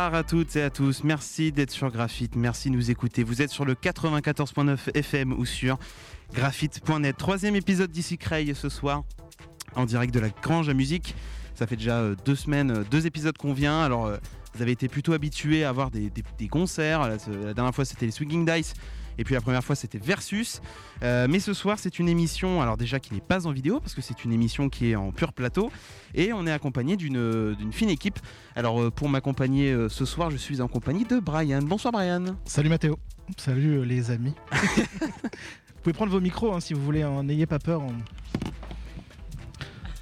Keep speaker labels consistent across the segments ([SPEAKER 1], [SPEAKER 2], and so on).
[SPEAKER 1] À toutes et à tous, merci d'être sur Graphite, merci de nous écouter. Vous êtes sur le 94.9 FM ou sur graphite.net. Troisième épisode d'ici Creil ce soir, en direct de la Grange à musique. Ça fait déjà euh, deux semaines, euh, deux épisodes qu'on vient. Alors, euh, vous avez été plutôt habitués à avoir des, concerts. La dernière fois, c'était les Swinging Dice. Et puis la première fois, c'était Versus. Euh, mais ce soir, c'est une émission, alors déjà qui n'est pas en vidéo, parce que c'est une émission qui est en pur plateau. Et on est accompagné d'une d'une fine équipe. Alors, euh, pour m'accompagner euh, ce soir, je suis en compagnie de Brian. Bonsoir, Brian.
[SPEAKER 2] Salut Mathéo, salut euh, les amis. vous pouvez prendre vos micros hein, si vous voulez, hein, n'ayez pas peur.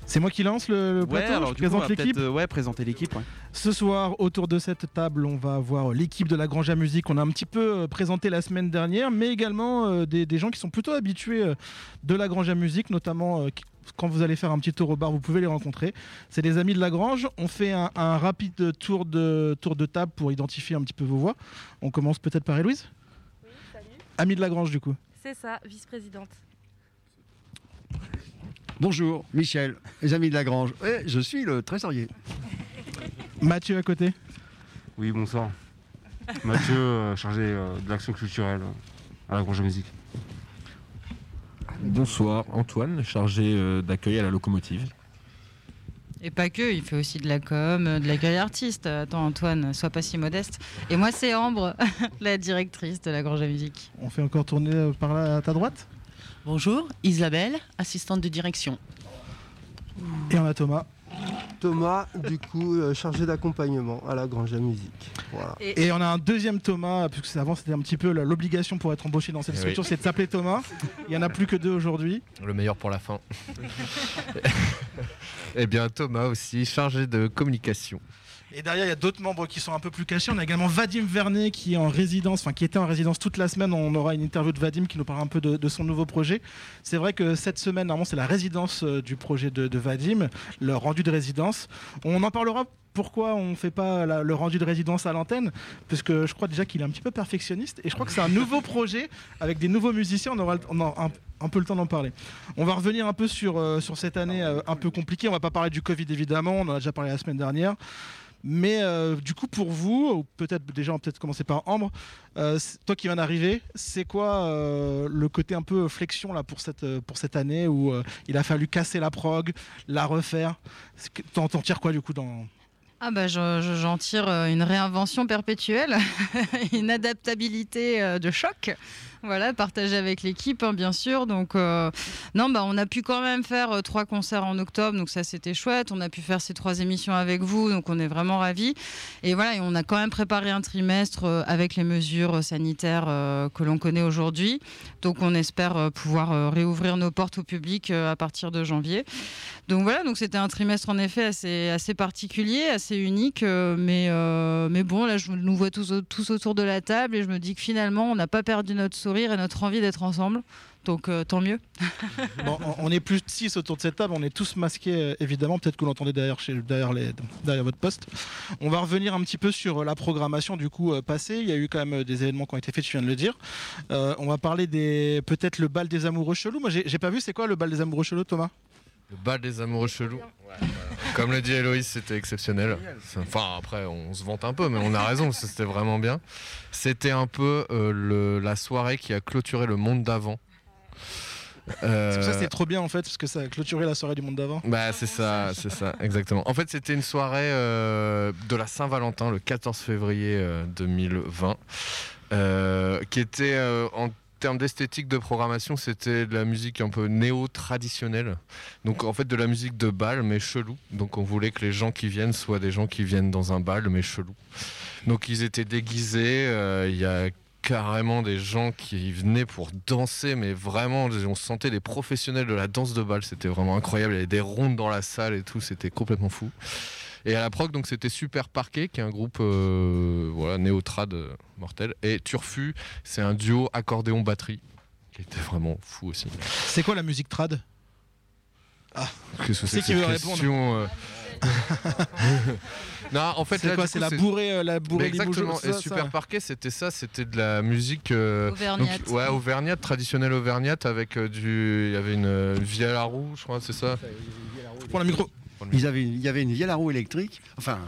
[SPEAKER 2] C'est moi qui lance le, le plateau, je
[SPEAKER 1] coup, on
[SPEAKER 2] présente l'équipe.
[SPEAKER 1] euh, ouais, présenter l'équipe. ouais.
[SPEAKER 2] Ce soir, autour de cette table, on va avoir l'équipe de la Grange à Musique. On a un petit peu euh, présenté la semaine dernière, mais également euh, des, des gens qui sont plutôt habitués euh, de la Grange à Musique, notamment euh, quand vous allez faire un petit tour au bar, vous pouvez les rencontrer. C'est des amis de la Grange. On fait un, un rapide tour de, tour de table pour identifier un petit peu vos voix. On commence peut-être par Héloïse?
[SPEAKER 3] Oui, salut.
[SPEAKER 2] Ami de la Grange, du coup.
[SPEAKER 3] C'est ça, vice-présidente.
[SPEAKER 4] Bonjour, Michel, les amis de la Grange. Eh, je suis le trésorier.
[SPEAKER 2] Mathieu à côté.
[SPEAKER 5] Oui, bonsoir. Mathieu, euh, chargé euh, de l'action culturelle euh, à la Grange à Musique.
[SPEAKER 6] Bonsoir, Antoine, chargé euh, d'accueil à la locomotive.
[SPEAKER 7] Et pas que, il fait aussi de la com, de l'accueil artiste. Attends Antoine, sois pas si modeste. Et moi c'est Ambre, la directrice de la Grange à Musique.
[SPEAKER 2] On fait encore tourner par là à ta droite?
[SPEAKER 8] Bonjour, Isabelle, assistante de direction.
[SPEAKER 2] Et on a Thomas.
[SPEAKER 9] Thomas, du coup, euh, chargé d'accompagnement à la Grange à Musique. Voilà.
[SPEAKER 2] Et on a un deuxième Thomas, puisque avant c'était un petit peu l'obligation pour être embauché dans cette
[SPEAKER 6] Eh
[SPEAKER 2] structure,
[SPEAKER 6] oui.
[SPEAKER 2] c'est de s'appeler Thomas. Il y en a plus que deux aujourd'hui.
[SPEAKER 6] Le meilleur pour la fin. Eh bien, Thomas aussi, chargé de communication.
[SPEAKER 2] Et derrière, il y a d'autres membres qui sont un peu plus cachés. On a également Vadim Vernet qui est en résidence, enfin qui était en résidence toute la semaine. On aura une interview de Vadim qui nous parlera un peu de, son nouveau projet. C'est vrai que cette semaine, normalement, c'est la résidence euh, du projet de, Vadim, le rendu de résidence. On en parlera. Pourquoi on ne fait pas le rendu de résidence à l'antenne? Puisque je crois déjà qu'il est un petit peu perfectionniste et je crois que c'est un nouveau projet avec des nouveaux musiciens. On aura, un, peu le temps d'en parler. On va revenir un peu sur, euh, cette année euh, un peu compliquée. On va pas parler du Covid évidemment, on en a déjà parlé la semaine dernière. Mais euh, du coup, pour vous, ou peut-être déjà, on peut-être commencer par Ambre, euh, toi qui viens d'arriver, c'est quoi euh, le côté un peu flexion là, pour, cette, pour cette année où il a fallu casser la prog, la refaire? T'en tires quoi du coup dans...
[SPEAKER 7] Ah bah je- je- j'en tire une réinvention perpétuelle, une adaptabilité de choc. Voilà, partagée avec l'équipe, hein, bien sûr. Donc, euh, non, bah, on a pu quand même faire euh, trois concerts en octobre, donc ça c'était chouette. On a pu faire ces trois émissions avec vous, donc on est vraiment ravis. Et voilà, et on a quand même préparé un trimestre euh, avec les mesures sanitaires que l'on connaît aujourd'hui. Donc, on espère pouvoir réouvrir nos portes au public à partir de janvier. Donc voilà, donc c'était un trimestre en effet assez, assez particulier, assez unique, mais, mais bon, là je nous vois tous, tous autour de la table et je me dis que finalement on n'a pas perdu notre sourire et notre envie d'être ensemble. Donc euh, tant mieux.
[SPEAKER 2] On- est plus de 6 autour de cette table, on est tous masqués euh, évidemment, peut-être que vous l'entendez derrière, chez, derrière, les, derrière votre poste. On va revenir un petit peu sur euh, la programmation du coup passée. Il y a eu quand même des événements qui ont été faits, tu viens de le dire. On va parler des peut-être le bal des amoureux chelous. Moi j'ai j'ai pas vu, c'est quoi le bal des amoureux chelous Thomas?
[SPEAKER 6] Le bal des amoureux chelous. Comme le dit Héloïse, c'était exceptionnel. Enfin, après, on se vante un peu, mais on a raison, c'était vraiment bien. C'était un peu euh, le- la soirée qui a clôturé le monde d'avant. Euh,
[SPEAKER 2] C'est pour ça que c'était trop bien en fait, parce que ça a clôturé la soirée du monde d'avant.
[SPEAKER 6] Bah c'est ça, c'est ça, exactement. En fait, c'était une soirée euh, de la Saint-Valentin, le 14 février euh, 2020, euh, qui était euh, en termes d'esthétique de programmation, c'était de la musique un peu néo-traditionnelle. Donc en fait de la musique de bal, mais chelou. Donc on voulait que les gens qui viennent soient des gens qui viennent dans un bal, mais chelou. Donc ils étaient déguisés, euh, il y a carrément des gens qui venaient pour danser, mais vraiment, on sentait des professionnels de la danse de bal. C'était vraiment incroyable. Il y avait des rondes dans la salle et tout. C'était complètement fou. Et à la prog, donc c'était Super Parquet, qui est un groupe euh, voilà, néo-trad euh, mortel. Et Turfu, c'est un duo accordéon-batterie, qui était vraiment fou aussi.
[SPEAKER 2] C'est quoi la musique trad?
[SPEAKER 6] Qu'est-ce que
[SPEAKER 2] C'est qui
[SPEAKER 6] que
[SPEAKER 2] veut
[SPEAKER 6] cette
[SPEAKER 2] répondre
[SPEAKER 6] question euh Non, en fait,
[SPEAKER 2] C'est quoi la bourrée, euh, la bourrée
[SPEAKER 6] exactement, et
[SPEAKER 2] ça,
[SPEAKER 6] Super
[SPEAKER 2] ça.
[SPEAKER 6] Parquet, c'était ça, c'était de la musique euh,
[SPEAKER 7] Auvergnate.
[SPEAKER 6] donc, ouais, auvergnate, traditionnelle auvergnate, avec euh, du. Il y avait une, euh, une vie à la roue, je crois, c'est ça?
[SPEAKER 2] Pour le micro.
[SPEAKER 4] Ils avaient, il y avait une vielle à roue électrique, enfin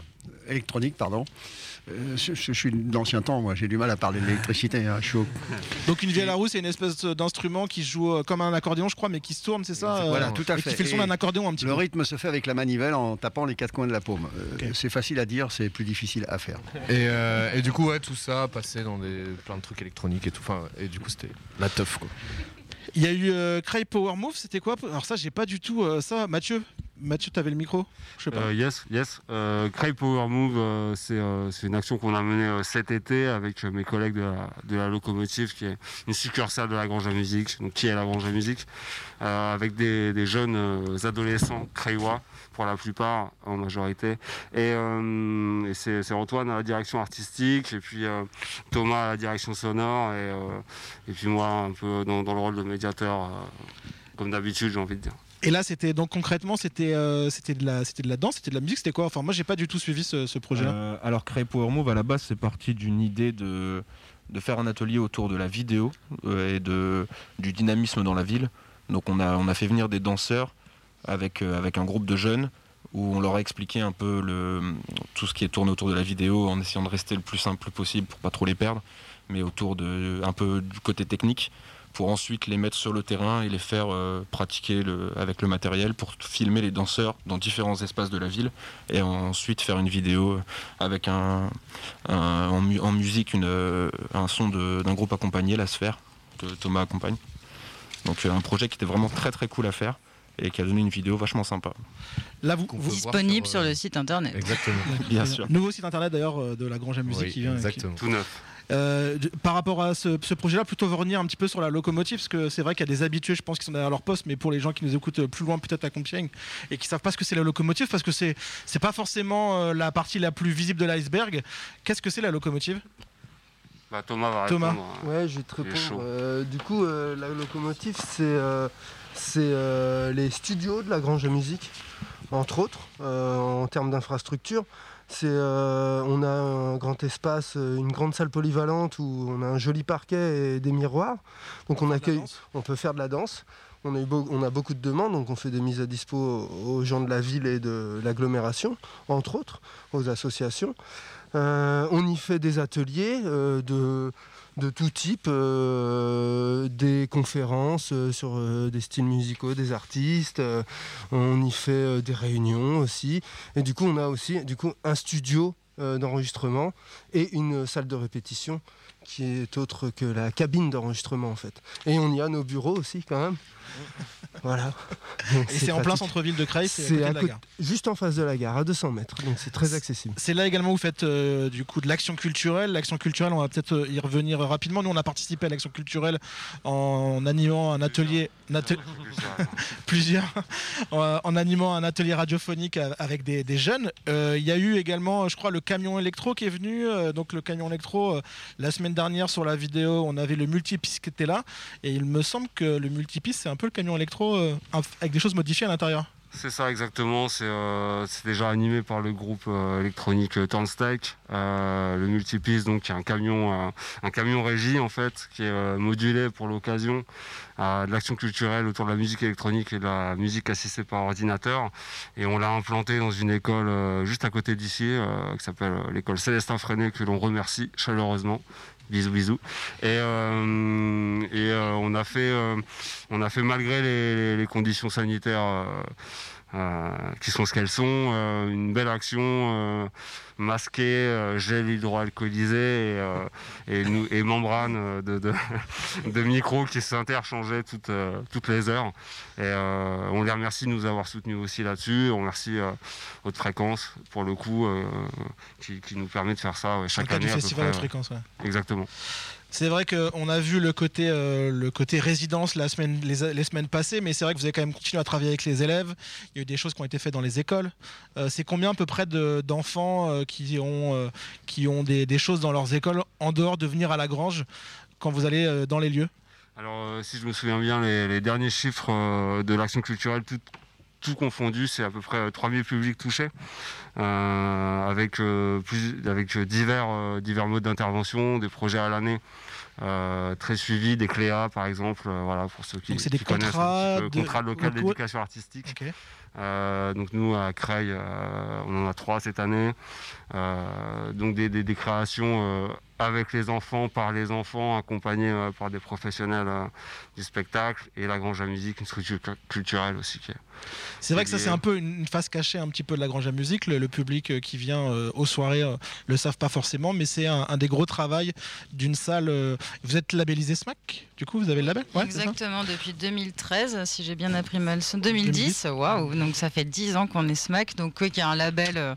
[SPEAKER 4] électronique, pardon. Euh, je, je suis d'ancien temps, moi, j'ai du mal à parler de l'électricité. hein, au-
[SPEAKER 2] Donc une vielle à roue, c'est une espèce d'instrument qui joue euh, comme un accordéon, je crois, mais qui se tourne, c'est ça euh,
[SPEAKER 4] Voilà, tout à
[SPEAKER 2] et
[SPEAKER 4] fait.
[SPEAKER 2] qui fait le son d'un accordéon un petit
[SPEAKER 4] Le
[SPEAKER 2] peu.
[SPEAKER 4] rythme se fait avec la manivelle en tapant les quatre coins de la paume. Euh, C'est facile à dire, c'est plus difficile à faire.
[SPEAKER 6] Et, euh, et du coup, ouais, tout ça passait dans des, plein de trucs électroniques et tout. Enfin, et du coup, c'était la teuf, quoi.
[SPEAKER 2] Il y a eu euh, Cry Power Move, c'était quoi? Alors ça, j'ai pas du tout euh, ça. Mathieu, Mathieu, t'avais le micro? Je sais pas.
[SPEAKER 5] Euh, yes, yes. Euh, Cry Power Move, c'est une action qu'on a menée cet été avec mes collègues de la, Locomotive, qui est une succursale de la Grange à Musique. Donc, qui est la Grange à Musique Avec des, jeunes adolescents crayois, pour la plupart, en majorité. Et, euh, et c'est c'est Antoine à la direction artistique, et puis euh, Thomas à la direction sonore, et, euh, et puis moi un peu dans, dans le rôle de médiateur, euh, comme d'habitude, j'ai envie de dire.
[SPEAKER 2] Et là, c'était donc concrètement, c'était euh, c'était de la c'était de la danse, c'était de la musique, c'était quoi? Enfin, moi, j'ai pas du tout suivi ce, ce projet-là.
[SPEAKER 10] Euh, alors, Créer Power Move, à la base, c'est parti d'une idée de, de faire un atelier autour de la vidéo euh, et de, du dynamisme dans la ville. Donc, on a, on a fait venir des danseurs avec, euh, avec un groupe de jeunes où on leur a expliqué un peu le, tout ce qui est tourné autour de la vidéo en essayant de rester le plus simple possible pour pas trop les perdre, mais autour de, un peu du côté technique pour ensuite les mettre sur le terrain et les faire euh, pratiquer avec le matériel pour filmer les danseurs dans différents espaces de la ville et ensuite faire une vidéo avec un, en, mu- en musique euh, un son d'un groupe accompagné, La Sphère, que Thomas accompagne. Donc un projet qui était vraiment très très cool à faire et qui a donné une vidéo vachement sympa.
[SPEAKER 2] Là, vous,
[SPEAKER 7] Disponible
[SPEAKER 6] sur,
[SPEAKER 7] sur
[SPEAKER 6] euh,
[SPEAKER 7] le site internet.
[SPEAKER 6] Exactement.
[SPEAKER 10] Bien sûr.
[SPEAKER 2] Nouveau site internet d'ailleurs euh, de la Grange à Musique
[SPEAKER 6] Oui,
[SPEAKER 2] qui vient. qui-
[SPEAKER 6] exactement.
[SPEAKER 5] Tout neuf.
[SPEAKER 2] Euh, par rapport à ce, ce projet-là, plutôt revenir un petit peu sur la locomotive, parce que c'est vrai qu'il y a des habitués, je pense, qui sont derrière leur poste, mais pour les gens qui nous écoutent plus loin, peut-être à Compiègne, et qui savent pas ce que c'est la locomotive, parce que c'est c'est pas forcément la partie la plus visible de l'iceberg. Qu'est-ce que c'est la locomotive?
[SPEAKER 5] Bah, Thomas va
[SPEAKER 2] Thomas.
[SPEAKER 5] répondre. hein.
[SPEAKER 9] Ouais, je vais te répondre. Euh, du coup, euh, la locomotive, c'est euh, c'est, euh, les studios de la Grange à Musique, entre autres, euh, en termes d'infrastructure. C'est, euh, on a un grand espace, une grande salle polyvalente où on a un joli parquet et des miroirs. Donc on accueille, on peut faire de la danse. On a, eu beau- on a beaucoup de demandes, donc on fait des mises à dispo aux gens de la ville et de l'agglomération, entre autres, aux associations. Euh, on y fait des ateliers euh, de, de tout type, euh, des conférences sur des styles musicaux, des artistes. on y fait des réunions aussi. Et du coup, on a aussi du coup, un studio d'enregistrement et une salle de répétition qui est autre que la cabine d'enregistrement en fait. Et on y a nos bureaux aussi quand même. Voilà. Donc,
[SPEAKER 2] Et c'est en plein centre-ville de Creil, c'est à
[SPEAKER 9] C'est
[SPEAKER 2] côté
[SPEAKER 9] à
[SPEAKER 2] de la
[SPEAKER 9] côté-
[SPEAKER 2] gare.
[SPEAKER 9] juste en face de la gare, à 200 mètres. Donc c'est très accessible.
[SPEAKER 2] C'est là également où vous faites euh, du coup de l'action culturelle. L'action culturelle, on va peut-être euh, y revenir rapidement. Nous, on a participé à l'action culturelle en animant un atelier, un atel- plusieurs, en, animant un atelier radiophonique a- avec des, des jeunes. Euh, Il y a eu également, je crois, le camion électro qui est venu. euh, donc le camion électro, euh, la semaine dernière sur la vidéo, on avait le multipiste qui était là. Et il me semble que le multipiste, c'est un peu le camion électro euh, avec des choses modifiées à l'intérieur.
[SPEAKER 5] C'est ça exactement, c'est euh, déjà animé par le groupe euh, électronique Turnstike, euh, le multipiste donc qui est un camion, un camion régie en fait, qui est modulé pour l'occasion de l'action culturelle autour de la musique électronique et de la musique assistée par ordinateur. Et on l'a implanté dans une école juste à côté d'ici, qui s'appelle l'école Célestin Freinet, que l'on remercie chaleureusement. Bisous bisous. Et, euh, et euh, on a fait, euh, on a fait malgré les, conditions sanitaires. Euh, qui sont ce qu'elles sont, euh, une belle action euh, masquée, gel hydroalcoolisé et, et, membrane de, de, de micros qui s'interchangeaient toutes, toutes les heures. Et on les remercie de nous avoir soutenus aussi là-dessus. On remercie Haute Fréquence pour le coup qui, qui nous permet de faire ça ouais, chaque année.
[SPEAKER 2] du
[SPEAKER 5] à peu
[SPEAKER 2] festival
[SPEAKER 5] près,
[SPEAKER 2] Haute. Fréquence. ouais.
[SPEAKER 5] Exactement.
[SPEAKER 2] C'est vrai qu'on a vu le côté, euh, résidence la semaine, les, semaines passées, mais c'est vrai que vous avez quand même continué à travailler avec les élèves. Il y a eu des choses qui ont été faites dans les écoles. Euh, c'est combien à peu près de- d'enfants euh, qui ont, des, choses dans leurs écoles en dehors de venir à la grange quand vous allez dans les lieux?
[SPEAKER 5] Alors, si je me souviens bien, les, derniers chiffres de l'action culturelle, tout confondu, c'est à peu près euh, 3000 publics touchés, euh, avec, euh, plus, avec euh, divers, euh, divers modes d'intervention, des projets à l'année euh, très suivi, des CLEA par exemple, euh, voilà, pour ceux qui,
[SPEAKER 2] des
[SPEAKER 5] connaissent un
[SPEAKER 2] contrats
[SPEAKER 5] petit peu,
[SPEAKER 2] de-
[SPEAKER 5] contrat local d'éducation artistique. Euh, donc nous à Creil, euh, on en a trois cette année. Euh, donc des, des- des créations euh, avec les enfants, par les enfants, accompagnés euh, par des professionnels euh, du spectacle et la Grange à musique, une structure cu- culturelle aussi. Qui est,
[SPEAKER 2] C'est vrai que ça, c'est un peu une face cachée un petit peu de la Grange à musique. Le, le public euh, qui vient euh, aux soirées euh, le savent pas forcément, mais c'est un, un des gros travaux d'une salle. euh, Vous êtes labellisé SMAC Du coup, vous avez le label? Ouais,
[SPEAKER 7] Exactement, depuis 2013, si j'ai bien appris ma leçon. 2010, waouh, donc ça fait 10 ans qu'on est SMAC, donc qui est un label euh,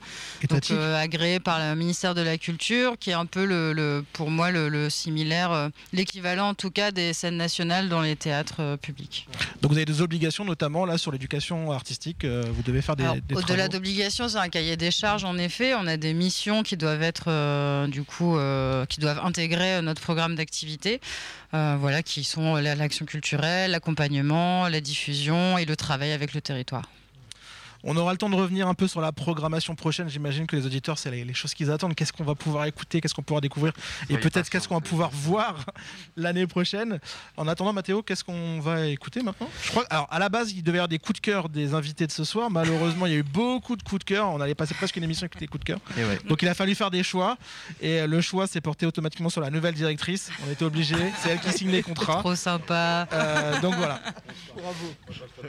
[SPEAKER 7] donc, euh, agréé par le ministère de la Culture, qui est un peu le, le- pour moi le, le similaire, euh, l'équivalent en tout cas des scènes nationales dans les théâtres euh, publics.
[SPEAKER 2] Donc vous avez des obligations, notamment là sur l'éducation artistique. euh, vous devez faire des. Des
[SPEAKER 7] Au-delà d'obligations, c'est un cahier des charges en effet. On a des missions qui doivent être euh, du coup euh, qui doivent intégrer notre programme d'activité. Euh, voilà, qui sont la- l'action culturelle, l'accompagnement, la diffusion et le travail avec le territoire.
[SPEAKER 2] On aura le temps de revenir un peu sur la programmation prochaine. J'imagine que les auditeurs, c'est les, les choses qu'ils attendent. Qu'est-ce qu'on va pouvoir écouter? Qu'est-ce qu'on pourra découvrir? Et peut-être qu'est-ce qu'on va pouvoir voir l'année prochaine. En attendant, Mathéo, qu'est-ce qu'on va écouter maintenant? Je crois. Alors, à la base, il devait y avoir des coups de cœur des invités de ce soir. Malheureusement, il y a eu beaucoup de coups de cœur. On allait passer presque une émission avec des coups de cœur.
[SPEAKER 1] Et ouais.
[SPEAKER 2] Donc, il a fallu faire des choix. Et le choix s'est porté automatiquement sur la nouvelle directrice. On était obligé. C'est elle qui signe les contrats.
[SPEAKER 7] Trop sympa.
[SPEAKER 2] Euh, donc voilà.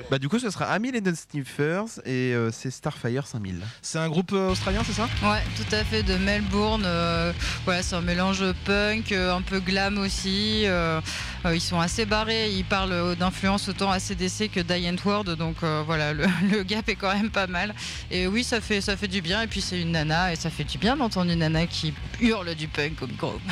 [SPEAKER 1] Bah, du coup, ce sera Amy Eden Sniffers et euh, c'est Starfire 5000.
[SPEAKER 2] C'est un groupe euh, australien, c'est ça?
[SPEAKER 7] Ouais, tout à fait, de Melbourne. euh, voilà, c'est un mélange punk, euh, un peu glam aussi. euh, euh, ils sont assez barrés, ils parlent euh, d'influence autant ACDC que Die Word, donc euh, voilà, le, le gap est quand même pas mal. Et oui, ça fait, ça fait du bien, et puis c'est une nana, et ça fait du bien d'entendre une nana qui hurle du punk comme gros.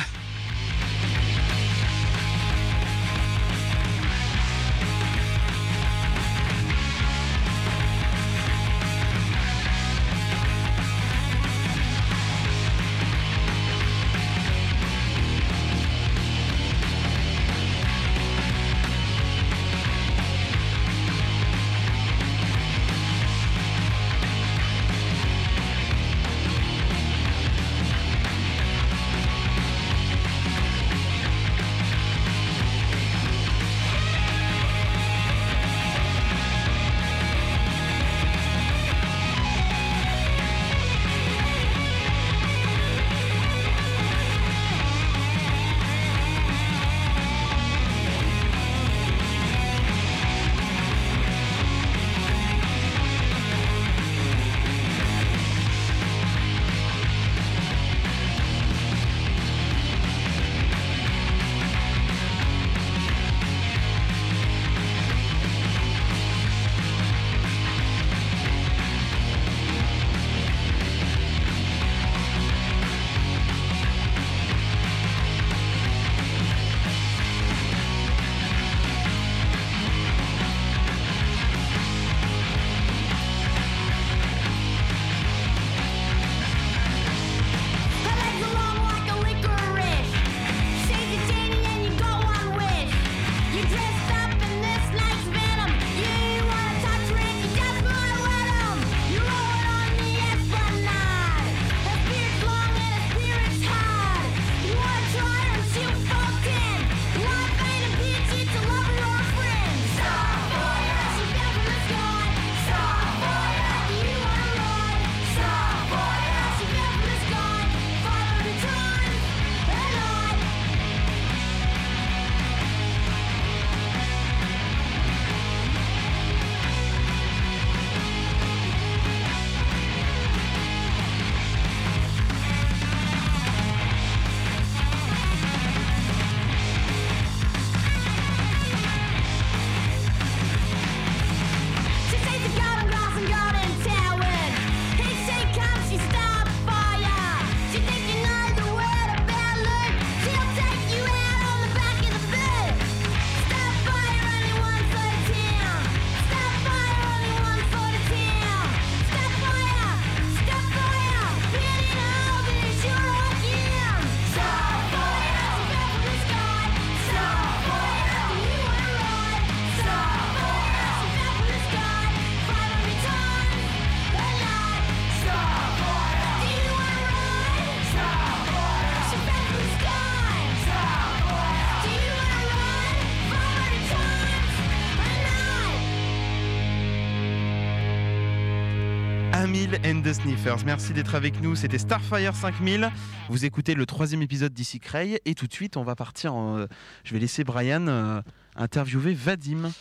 [SPEAKER 1] and the Sniffers. Merci d'être avec nous. C'était Starfire 5000. Vous écoutez le troisième épisode d'ici Cray. Et tout de suite, on va partir. En... euh, Je vais laisser Brian euh, interviewer Vadim.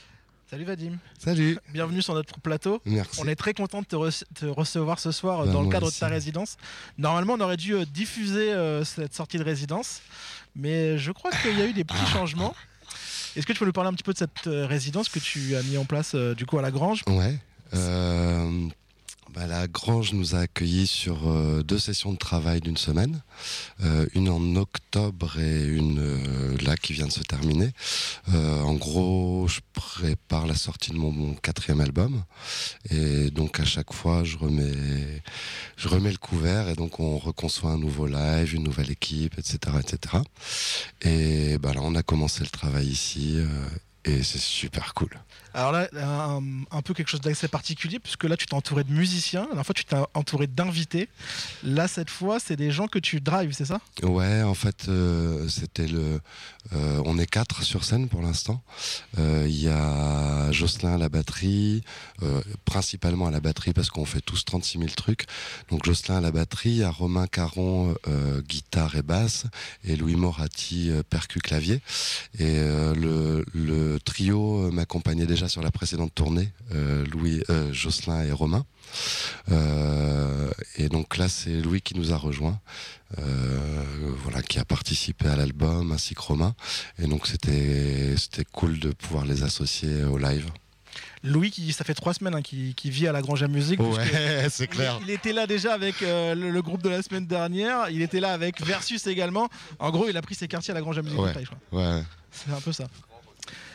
[SPEAKER 2] Salut Vadim.
[SPEAKER 11] Salut.
[SPEAKER 2] Bienvenue sur notre plateau.
[SPEAKER 11] Merci.
[SPEAKER 2] On est très content de te, rece- te recevoir ce soir euh,
[SPEAKER 11] Ben,
[SPEAKER 2] dans le cadre
[SPEAKER 11] aussi.
[SPEAKER 2] de ta résidence. Normalement, on aurait dû diffuser euh, cette sortie de résidence, mais je crois qu'il y a eu des
[SPEAKER 11] Ah.
[SPEAKER 2] petits changements. Est-ce que tu peux nous parler un petit peu de cette euh, résidence que tu as mis en place euh, du coup à la Grange
[SPEAKER 11] Ouais. Euh, bah, la Grange nous a accueillis sur euh, deux sessions de travail d'une semaine, Euh, une en octobre et une euh, là qui vient de se terminer. Euh, en gros, je prépare la sortie de mon, quatrième album et donc à chaque fois je remets, je remets le couvert et donc on reconçoit un nouveau live, une nouvelle équipe, etc., etc. Et bah, là, on a commencé le travail ici. et c'est super cool.
[SPEAKER 2] Alors là, un, peu quelque chose d'assez particulier, puisque là, tu t'es entouré de musiciens. La fois, tu t'es entouré d'invités. Là, cette fois, c'est des gens que tu drives, c'est ça?
[SPEAKER 11] Ouais, en fait, euh, c'était le. euh, on est quatre sur scène pour l'instant. Euh, Il y a Jocelyn à la batterie, principalement à la batterie parce qu'on fait tous 36 000 trucs. Donc Jocelyn à la batterie, il Romain Caron, guitare et basse, et Louis Moratti, euh, percu clavier. Et le, trio m'accompagnait déjà sur la précédente tournée, euh, Louis, euh, Jocelyn et Romain. Euh, et donc là, c'est Louis qui nous a rejoints, voilà, qui a participé à l'album ainsi que Romain. Et donc c'était c'était cool de pouvoir les associer au live.
[SPEAKER 2] Louis, qui, ça fait trois semaines hein, qu'il vit à la Grange à Musique.
[SPEAKER 11] Ouais, c'est clair.
[SPEAKER 2] Il, était là déjà avec euh, le, le groupe de la semaine dernière. Il était là avec Versus également. En gros, il a pris ses quartiers à la Grange à Musique.
[SPEAKER 11] ouais.
[SPEAKER 2] C'est un peu ça.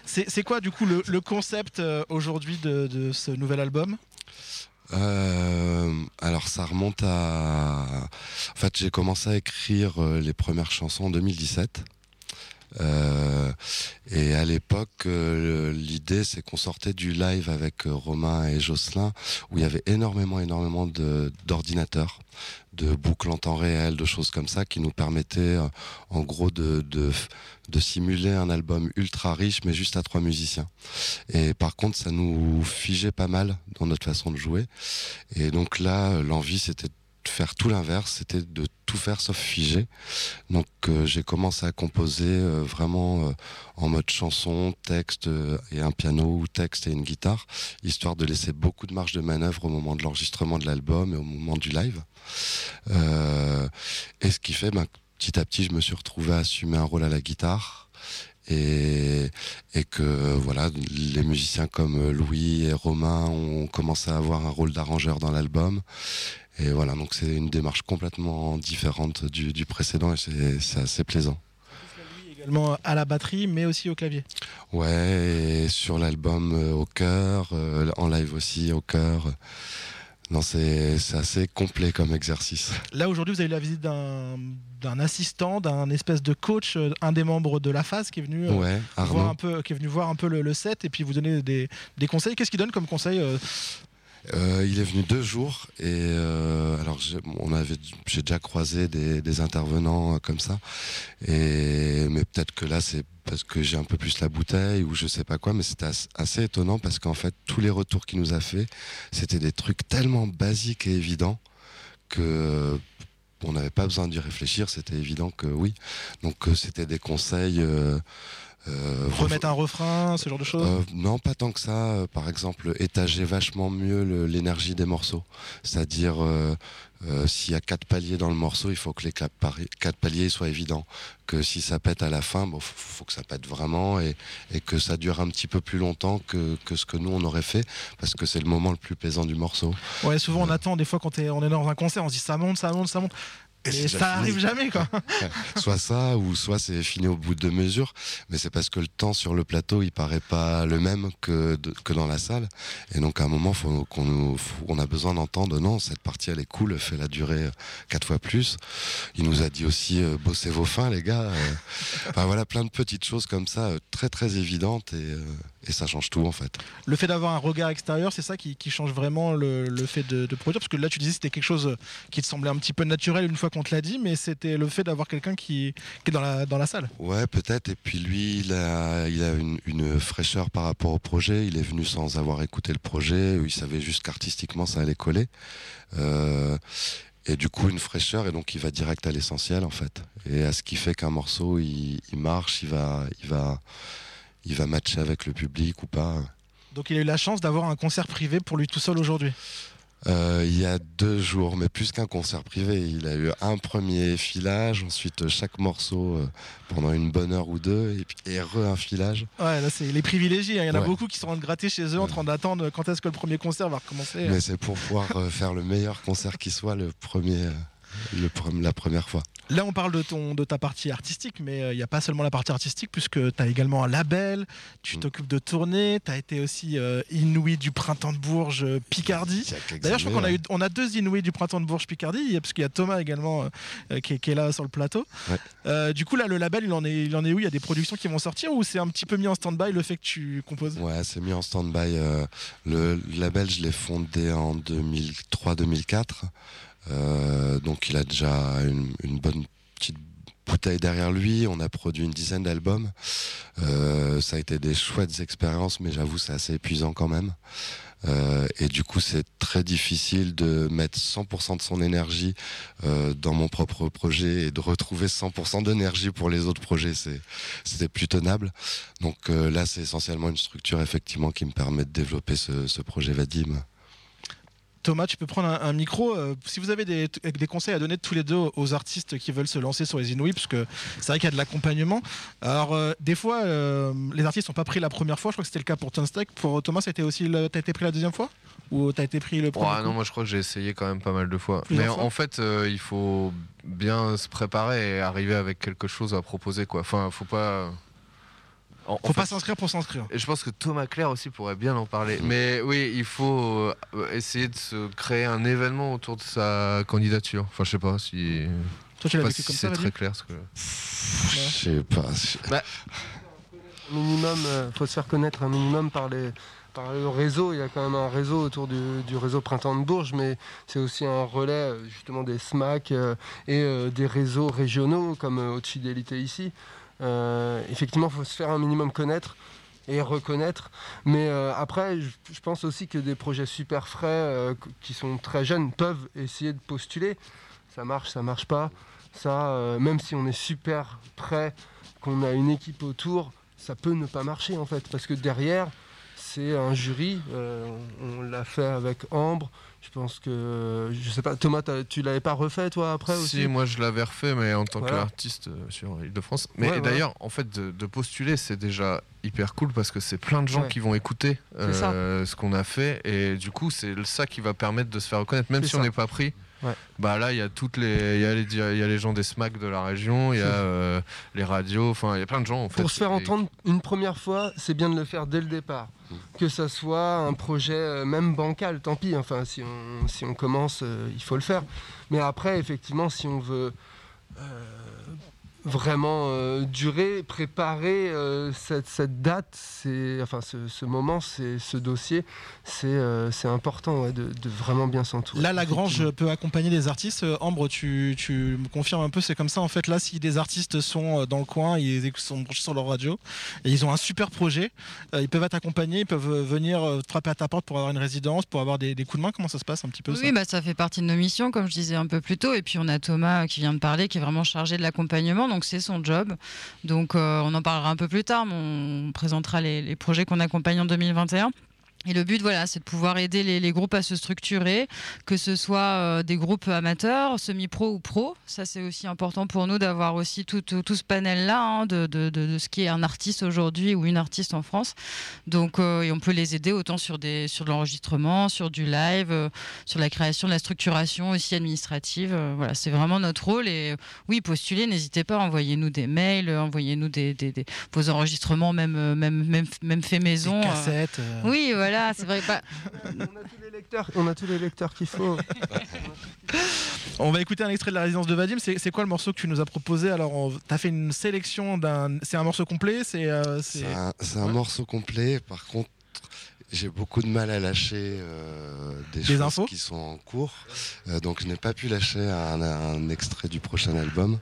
[SPEAKER 2] C'est quoi du coup le, concept euh, aujourd'hui de, de ce nouvel album?
[SPEAKER 11] Euh, alors ça remonte à... En fait, j'ai commencé à écrire euh, les premières chansons en 2017. Euh, et à l'époque, euh, l'idée c'est qu'on sortait du live avec euh, Romain et Jocelyn, où il y avait énormément, énormément d'ordinateurs, de, boucles en temps réel, de choses comme ça, qui nous permettaient, en gros, de, de, de simuler un album ultra riche, mais juste à trois musiciens. Et par contre, ça nous figeait pas mal dans notre façon de jouer. Et donc là, l'envie, c'était faire tout l'inverse, c'était de tout faire sauf figer. Donc euh, j'ai commencé à composer euh, vraiment euh, en mode chanson, texte euh, et un piano ou texte et une guitare, histoire de laisser beaucoup de marge de manœuvre au moment de l'enregistrement de l'album et au moment du live. Euh, et ce qui fait, ben, petit à petit, je me suis retrouvé à assumer un rôle à la guitare. Et, et que euh, voilà, les musiciens comme euh, Louis et Romain ont commencé à avoir un rôle d'arrangeur dans l'album. Et voilà, donc c'est une démarche complètement différente du, du précédent et c'est- assez plaisant.
[SPEAKER 2] Également à la batterie, mais aussi au clavier.
[SPEAKER 11] Ouais, et sur l'album euh, au cœur, euh, en live aussi au cœur. Non, c'est assez complet comme exercice.
[SPEAKER 2] Là aujourd'hui, vous avez eu la visite d'un assistant, d'un espèce de coach, euh, un des membres de la phase qui est venu euh, voir un peu, qui est venu voir un peu le, le set et puis vous donner des, des conseils. Qu'est-ce qu'il donne comme conseil euh,
[SPEAKER 11] Euh, il est venu deux jours et euh, alors j'ai- déjà croisé des, intervenants euh, comme ça. Et mais peut-être que là c'est parce que j'ai un peu plus la bouteille ou je sais pas quoi mais c'était as- assez étonnant parce qu'en fait tous les retours qu'il nous a fait c'était des trucs tellement basiques et évidents que on n'avait pas besoin d'y réfléchir. C'était évident que oui. Donc c'était des conseils
[SPEAKER 2] Remettre un refrain, ce genre de choses
[SPEAKER 11] euh, non, pas tant que ça. Euh, Par exemple, étager vachement mieux l'énergie des morceaux. C'est-à-dire, euh, euh, s'il y a quatre paliers dans le morceau, il faut que les quatre, paliers soient évidents. Que si ça pète à la fin, bon, faut, faut que ça pète vraiment et, et que ça dure un petit peu plus longtemps que, que ce que nous on aurait fait, parce que c'est le moment le plus plaisant du morceau.
[SPEAKER 2] Ouais, souvent on attend, des fois quand on est dans un concert, on se dit ça monte, ça monte, ça monte.
[SPEAKER 11] Et
[SPEAKER 2] ça
[SPEAKER 11] fini.
[SPEAKER 2] arrive jamais quoi.
[SPEAKER 11] soit ça, ou soit c'est fini au bout de mesure. Mais c'est parce que le temps sur le plateau, il paraît pas le même que, de- que dans la salle. Et donc à un moment, faut qu'on on a besoin d'entendre non, cette partie elle est cool, fait la durée quatre fois plus. Il nous a dit aussi euh, bossez vos fins, les gars. Euh, Enfin voilà, plein de petites choses comme ça, euh, très très évidentes et, euh, et ça change tout en fait.
[SPEAKER 2] Le fait d'avoir un regard extérieur, c'est ça qui, qui change vraiment le, le fait de, de produire? Parce que là, tu disais que c'était quelque chose qui te semblait un petit peu naturel une fois qu'on qu'on te l'a dit, mais c'était le fait d'avoir quelqu'un qui, qui est dans la, dans la salle.
[SPEAKER 11] Ouais, peut-être. Et puis lui, il a, il a une, une fraîcheur par rapport au projet. Il est venu sans avoir écouté le projet. Il savait juste qu'artistiquement, ça allait coller. Euh, et du coup, une fraîcheur. Et donc, il va direct à l'essentiel, en fait. Et à ce qui fait qu'un morceau, il, il marche, il va, il, va, il va matcher avec le public ou pas.
[SPEAKER 2] Donc il a eu la chance d'avoir un concert privé pour lui tout seul aujourd'hui.
[SPEAKER 11] Euh, il y a deux jours, mais plus qu'un concert privé. Il a eu un premier filage, ensuite chaque morceau euh, pendant une bonne heure ou deux, et puis et re un filage.
[SPEAKER 2] Ouais, là c'est les privilégiés. hein. Il y en a beaucoup qui sont en train de gratter chez eux en train d'attendre quand est-ce que le premier concert va recommencer.
[SPEAKER 11] Mais c'est pour pouvoir euh, faire le meilleur concert qui soit le premier, euh, le la première fois.
[SPEAKER 2] Là, on parle de, ton, de ta partie artistique, mais euh, il n'y a pas seulement la partie artistique, puisque tu as également un label,
[SPEAKER 11] Mm.
[SPEAKER 2] tu t'occupes de tourner, tu as été aussi euh, Inouï du Printemps de Bourges euh, Picardie. D'ailleurs, je crois qu'on a, eu, on a deux Inouïs du Printemps de Bourges Picardie, parce qu'il y a Thomas également euh, qui, est, qui est là sur le plateau.
[SPEAKER 11] Ouais.
[SPEAKER 2] Du coup, là, le label, il en, est, il en est où? Il y a des productions qui vont sortir ou c'est un petit peu mis en stand-by le fait que tu composes?
[SPEAKER 11] Ouais, c'est mis en stand-by. le label, je l'ai fondé en 2003-2004. Euh, donc il a déjà une, bonne petite bouteille derrière lui. On a produit une dizaine d'albums. Euh, ça a été des chouettes expériences, mais j'avoue, c'est assez épuisant quand même. Euh, et du coup, c'est très difficile de mettre 100% de son énergie dans mon propre projet et de retrouver 100% d'énergie pour les autres projets. C'est, plus tenable. Donc là, c'est essentiellement une structure effectivement qui me permet de développer ce projet Vadim.
[SPEAKER 2] Thomas, tu peux prendre un, un micro. euh, si vous avez des, des conseils à donner tous les deux aux artistes qui veulent se lancer sur les Inouïs, parce que c'est vrai qu'il y a de l'accompagnement. Alors, euh, des fois, euh, les artistes n'ont pas pris la première fois. Je crois que c'était le cas pour Tunstack. Pour Thomas, été aussi le- t'as été pris la deuxième fois? Ou t'as été pris le premier coup
[SPEAKER 6] non, moi je crois que j'ai essayé quand même pas mal de fois.
[SPEAKER 2] Plusieurs
[SPEAKER 6] Mais
[SPEAKER 2] fois
[SPEAKER 6] en fait, il faut bien se préparer et arriver avec quelque chose à proposer, quoi. Enfin, faut pas. En- en
[SPEAKER 2] Faut pas
[SPEAKER 6] fait,
[SPEAKER 2] s'inscrire pour s'inscrire.
[SPEAKER 6] Et je pense que Thomas Claire aussi pourrait bien en parler. Mais oui, il faut euh, essayer de se créer un événement autour de sa candidature. Enfin, je sais pas si.
[SPEAKER 2] Toi, tu l'as vécu
[SPEAKER 6] si
[SPEAKER 2] comme ça,
[SPEAKER 6] c'est très clair. Ce que...
[SPEAKER 11] Je sais pas.
[SPEAKER 6] Bah,
[SPEAKER 9] minimum, euh, faut se faire connaître un minimum par les par le réseau. Il y a quand même un réseau autour du, réseau Printemps de Bourges, mais c'est aussi un relais euh, justement des SMAC euh, et euh, des réseaux régionaux comme Haute Fidélité ici. Effectivement, il faut se faire un minimum connaître et reconnaître. Mais après, je, pense aussi que des projets super frais qui sont très jeunes peuvent essayer de postuler. Ça marche, ça marche pas. Ça, même si on est super prêt, qu'on a une équipe autour, ça peut ne pas marcher en fait, parce que derrière, c'est un jury. euh, on on l'a fait avec Ambre. Je pense que, je sais pas, Thomas, tu l'avais pas refait toi après aussi?
[SPEAKER 6] Si, moi je l'avais refait, mais en tant
[SPEAKER 9] Voilà.
[SPEAKER 6] qu'artiste euh, sur Île-de-France. Mais
[SPEAKER 9] Ouais,
[SPEAKER 6] d'ailleurs, en fait, de, de postuler, c'est déjà hyper cool parce que c'est plein de gens
[SPEAKER 9] Ouais.
[SPEAKER 6] qui vont écouter euh, ce qu'on a fait. Et du coup, c'est ça qui va permettre de se faire reconnaître, même si on n'est pas pris.
[SPEAKER 9] Ouais.
[SPEAKER 6] Bah là, il y a toutes les, il y a les, il y a les gens des SMAC de la région, il y a euh, les radios, enfin, il y a plein de gens en fait.
[SPEAKER 9] Pour se faire entendre une première fois, c'est bien de le faire dès le départ. Que ça soit un projet euh, même bancal, tant pis. Enfin, si on, si on commence, euh, il faut le faire. Mais après, effectivement, si on veut vraiment euh, durer, préparer euh, cette, cette date, c'est, enfin, ce, ce moment, c'est, ce dossier, c'est, euh, c'est important ouais, de, de vraiment bien s'entourer.
[SPEAKER 2] Là, Lagrange peut accompagner des artistes. Euh, Ambre, tu, tu me confirmes un peu, c'est comme ça. En fait, là, si des artistes sont dans le coin, ils sont branchés sur leur radio, et ils ont un super projet, euh, ils peuvent être accompagnés, ils peuvent venir euh, frapper à ta porte pour avoir une résidence, pour avoir des, des coups de main. Comment ça se passe un petit peu ça?
[SPEAKER 7] Oui, bah, ça fait partie de nos missions, comme je disais un peu plus tôt. Et puis on a Thomas qui vient de parler, qui est vraiment chargé de l'accompagnement, donc c'est son job. Donc euh, on en parlera un peu plus tard, mais on présentera les projets qu'on accompagne en 2021. Et le but, voilà, c'est de pouvoir aider les, les groupes à se structurer, que ce soit euh, des groupes amateurs, semi-pro ou pro. Ça, c'est aussi important pour nous d'avoir aussi tout, tout, tout ce panel-là hein, de, de, de- de ce qui est un artiste aujourd'hui ou une artiste en France. Donc, euh, et on peut les aider autant sur, des, sur de l'enregistrement, sur du live, euh, sur la création, de la structuration aussi administrative. Voilà, c'est vraiment notre rôle. Et oui, postulez, n'hésitez pas, envoyez-nous des mails, envoyez-nous des, des- des- vos enregistrements, même, même, même, même fait maison.
[SPEAKER 2] Des cassettes.
[SPEAKER 7] Oui, voilà, c'est vrai.
[SPEAKER 9] On a tous les lecteurs qu'il faut.
[SPEAKER 2] On va écouter un extrait de la résidence de Vadim. C'est c'est quoi le morceau que tu nous as proposé? Alors, tu as fait une sélection d'un. C'est un morceau complet C'est. euh, c'est-
[SPEAKER 11] C'est un, c'est un morceau complet. Par contre, J'ai beaucoup de mal à lâcher euh, des,
[SPEAKER 2] Des
[SPEAKER 11] choses
[SPEAKER 2] infos?
[SPEAKER 11] qui sont en cours. Euh, donc je n'ai pas pu lâcher un, un extrait du prochain album.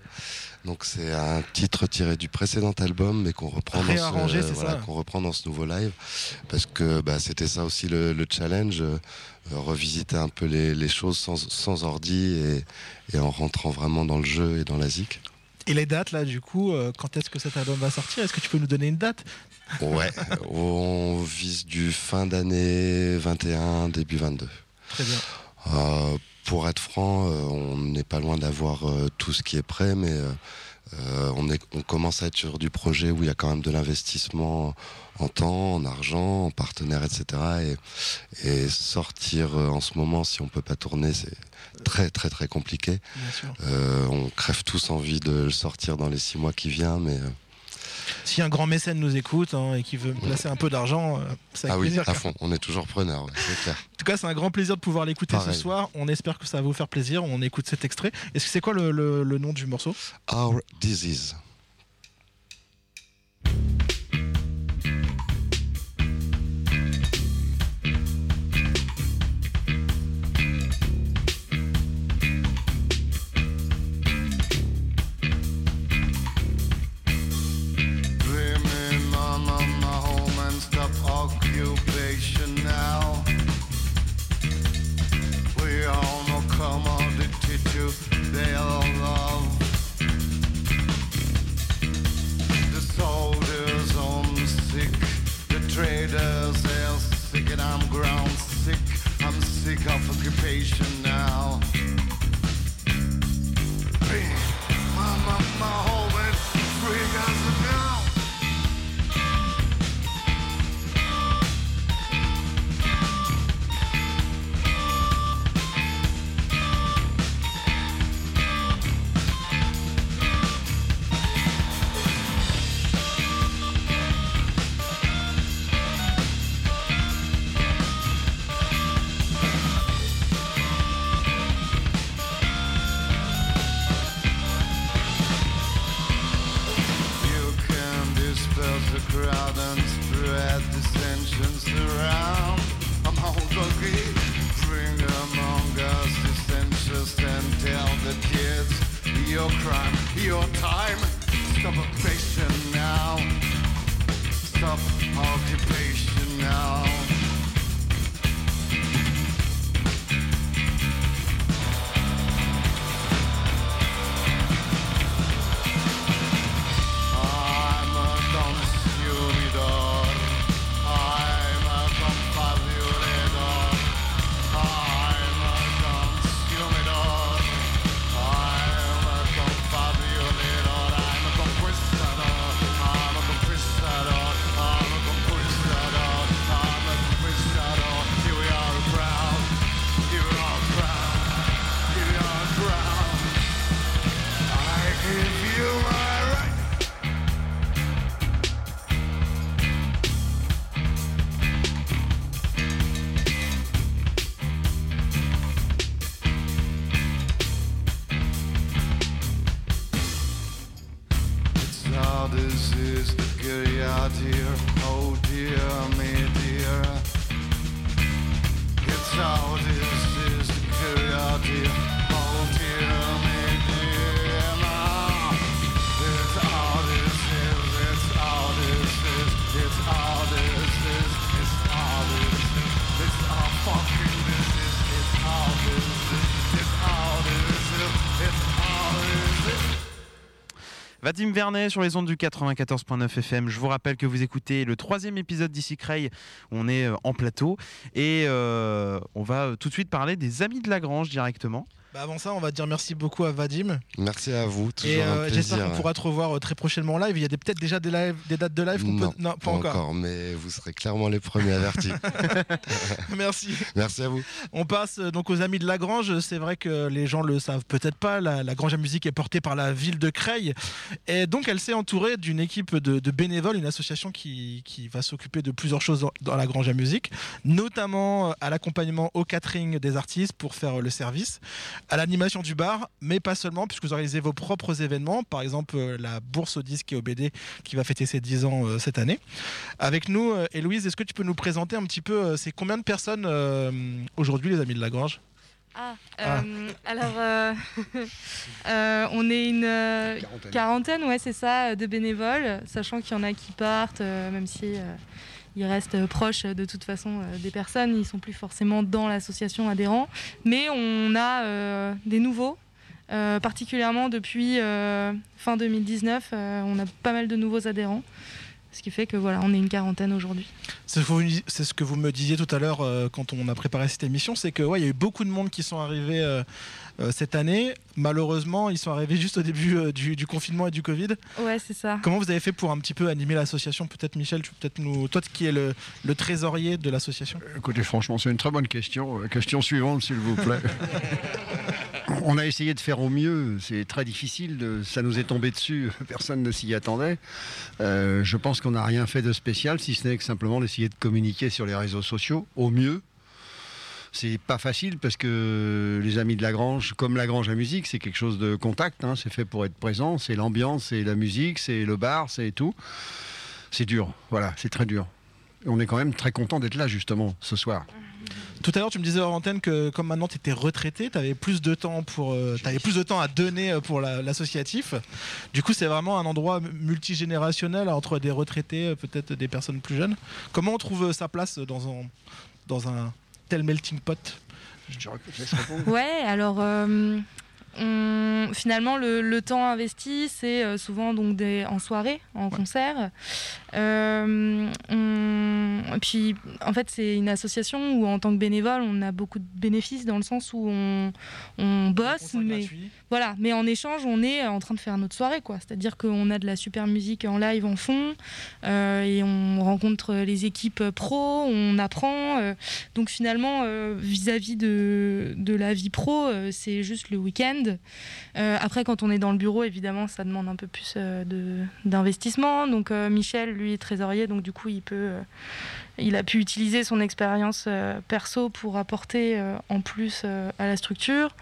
[SPEAKER 11] Donc c'est un titre tiré du précédent album, mais qu'on reprend, dans ce, voilà, qu'on reprend dans ce nouveau live. Parce que bah, c'était ça aussi le, le challenge, euh, revisiter un peu les, les choses sans, sans ordi et, et en rentrant vraiment dans le jeu et dans la zik.
[SPEAKER 2] Et les dates, là, du coup, euh, quand est-ce que cet album va sortir? Est-ce que tu peux nous donner une date?
[SPEAKER 11] Ouais, on vise du fin d'année 21, début 22.
[SPEAKER 2] Très bien.
[SPEAKER 11] Pour être franc, euh, on n'est pas loin d'avoir euh, tout ce qui est prêt, mais euh, on, est, on commence à être sur du projet où il y a quand même de l'investissement en temps, en argent, en partenaires, etc. Et, et sortir euh, en ce moment, si on peut pas tourner, c'est très très très compliqué.
[SPEAKER 2] Bien sûr.
[SPEAKER 11] Euh, on crève tous envie de le sortir dans les six mois qui viennent, mais euh,
[SPEAKER 2] Si un grand mécène nous écoute hein, et qui veut placer un peu d'argent, euh, c'est avec
[SPEAKER 11] ah oui,
[SPEAKER 2] plaisir.
[SPEAKER 11] à fond, on est toujours preneur, ouais, c'est clair.
[SPEAKER 2] En tout cas, c'est un grand plaisir de pouvoir l'écouter ce soir. On espère que ça va vous faire plaisir. On écoute cet extrait. Est-ce que c'est quoi le, le- le nom du morceau?
[SPEAKER 11] Our disease.
[SPEAKER 12] generation now.
[SPEAKER 1] Vadim Vernet sur les ondes du 94.9 FM. Je vous rappelle que vous écoutez le troisième épisode d'Ici Creil. On est euh, en plateau et euh, on va euh, tout de suite parler des Amis de Lagrange directement.
[SPEAKER 2] Bah, Avant ça, on va dire merci beaucoup à Vadim.
[SPEAKER 11] Merci à vous, toujours
[SPEAKER 2] Et euh, j'espère qu'on pourra te revoir euh, très prochainement en live. Il y a peut-être déjà des, dates de live qu'on peut. Non, pas encore.
[SPEAKER 11] mais vous serez clairement les premiers avertis.
[SPEAKER 2] Merci.
[SPEAKER 11] Merci à vous.
[SPEAKER 2] On passe euh, donc aux amis de Lagrange. C'est vrai que les gens le savent peut-être pas. La, la Grange à musique est portée par la ville de Creil. Et donc, elle s'est entourée d'une équipe de, de bénévoles, une association qui, qui va s'occuper de plusieurs choses dans, dans la Grange à musique, notamment à l'accompagnement au catering des artistes pour faire le service. À l'animation du bar, mais pas seulement, puisque vous organisez vos propres événements, par exemple euh, la bourse au disque et au BD qui va fêter ses 10 ans euh, cette année. Avec nous, euh, Héloïse, est-ce que tu peux nous présenter un petit peu, euh, c'est combien de personnes euh, aujourd'hui, les Amis de la Grange
[SPEAKER 3] Ah,
[SPEAKER 2] Ah.
[SPEAKER 3] alors euh, euh, on est une euh, quarantaine, ouais, c'est ça, de bénévoles, sachant qu'il y en a qui partent, euh, même si euh, ils restent euh, proches euh, de toute façon euh, des personnes, ils sont plus forcément dans l'association adhérents, mais on a des nouveaux. particulièrement depuis fin 2019, euh, on a pas mal de nouveaux adhérents, ce qui fait que voilà, on est une quarantaine aujourd'hui.
[SPEAKER 2] C'est ce, que vous- me disiez tout à l'heure euh, quand on a préparé cette émission, c'est que ouais, il y a eu beaucoup de monde qui sont arrivés euh, euh, cette année. Malheureusement, ils sont arrivés juste au début euh, du, du confinement et du Covid.
[SPEAKER 3] Ouais, c'est ça.
[SPEAKER 2] Comment vous avez fait pour un petit peu animer l'association? Peut-être Michel, tu peux peut-être nous, toi qui es le, le trésorier de l'association?
[SPEAKER 4] Écoutez, franchement, c'est une très bonne question. Question suivante, s'il vous plaît. On a essayé de faire au mieux. C'est très difficile. Ça nous est tombé dessus. Personne ne s'y attendait. Euh, je pense qu'on n'a rien fait de spécial, si ce n'est que simplement d'essayer de communiquer sur les réseaux sociaux au mieux. C'est pas facile parce que les amis de la Grange, comme la Grange à musique, c'est quelque chose de contact. hein. C'est fait pour être présent. C'est l'ambiance, c'est la musique, c'est le bar, c'est tout. C'est dur. Voilà, c'est très dur. On est quand même très content d'être là justement ce soir.
[SPEAKER 2] Tout à l'heure, tu me disais hors antenne que comme maintenant tu étais retraité, tu avais plus de temps pour, euh, t'avais plus de temps à donner euh, pour la- l'associatif. Du coup, c'est vraiment un endroit multigénérationnel entre des retraités, euh, peut-être des personnes plus jeunes. Comment on trouve sa place dans un dans un tel melting pot?
[SPEAKER 3] Ouais, alors euh, on- finalement le, le temps investi, c'est euh, souvent donc des, en soirée, en concert. Euh, on- et puis en fait c'est une association où en tant que bénévole on a beaucoup de bénéfices dans le sens où on, on bosse, mais voilà, mais en échange on est en train de faire notre soirée quoi. C'est-à-dire qu'on a de la super musique en live en fond euh, et on rencontre les équipes pro, on apprend. euh, donc finalement vis-à-vis de, de la vie pro, c'est juste le week-end. Euh, après, quand on est dans le bureau, évidemment, ça demande un peu plus euh, d'investissement. Donc euh, Michel, lui, est trésorier, donc du coup, il a pu utiliser son expérience perso pour apporter en plus à la structure.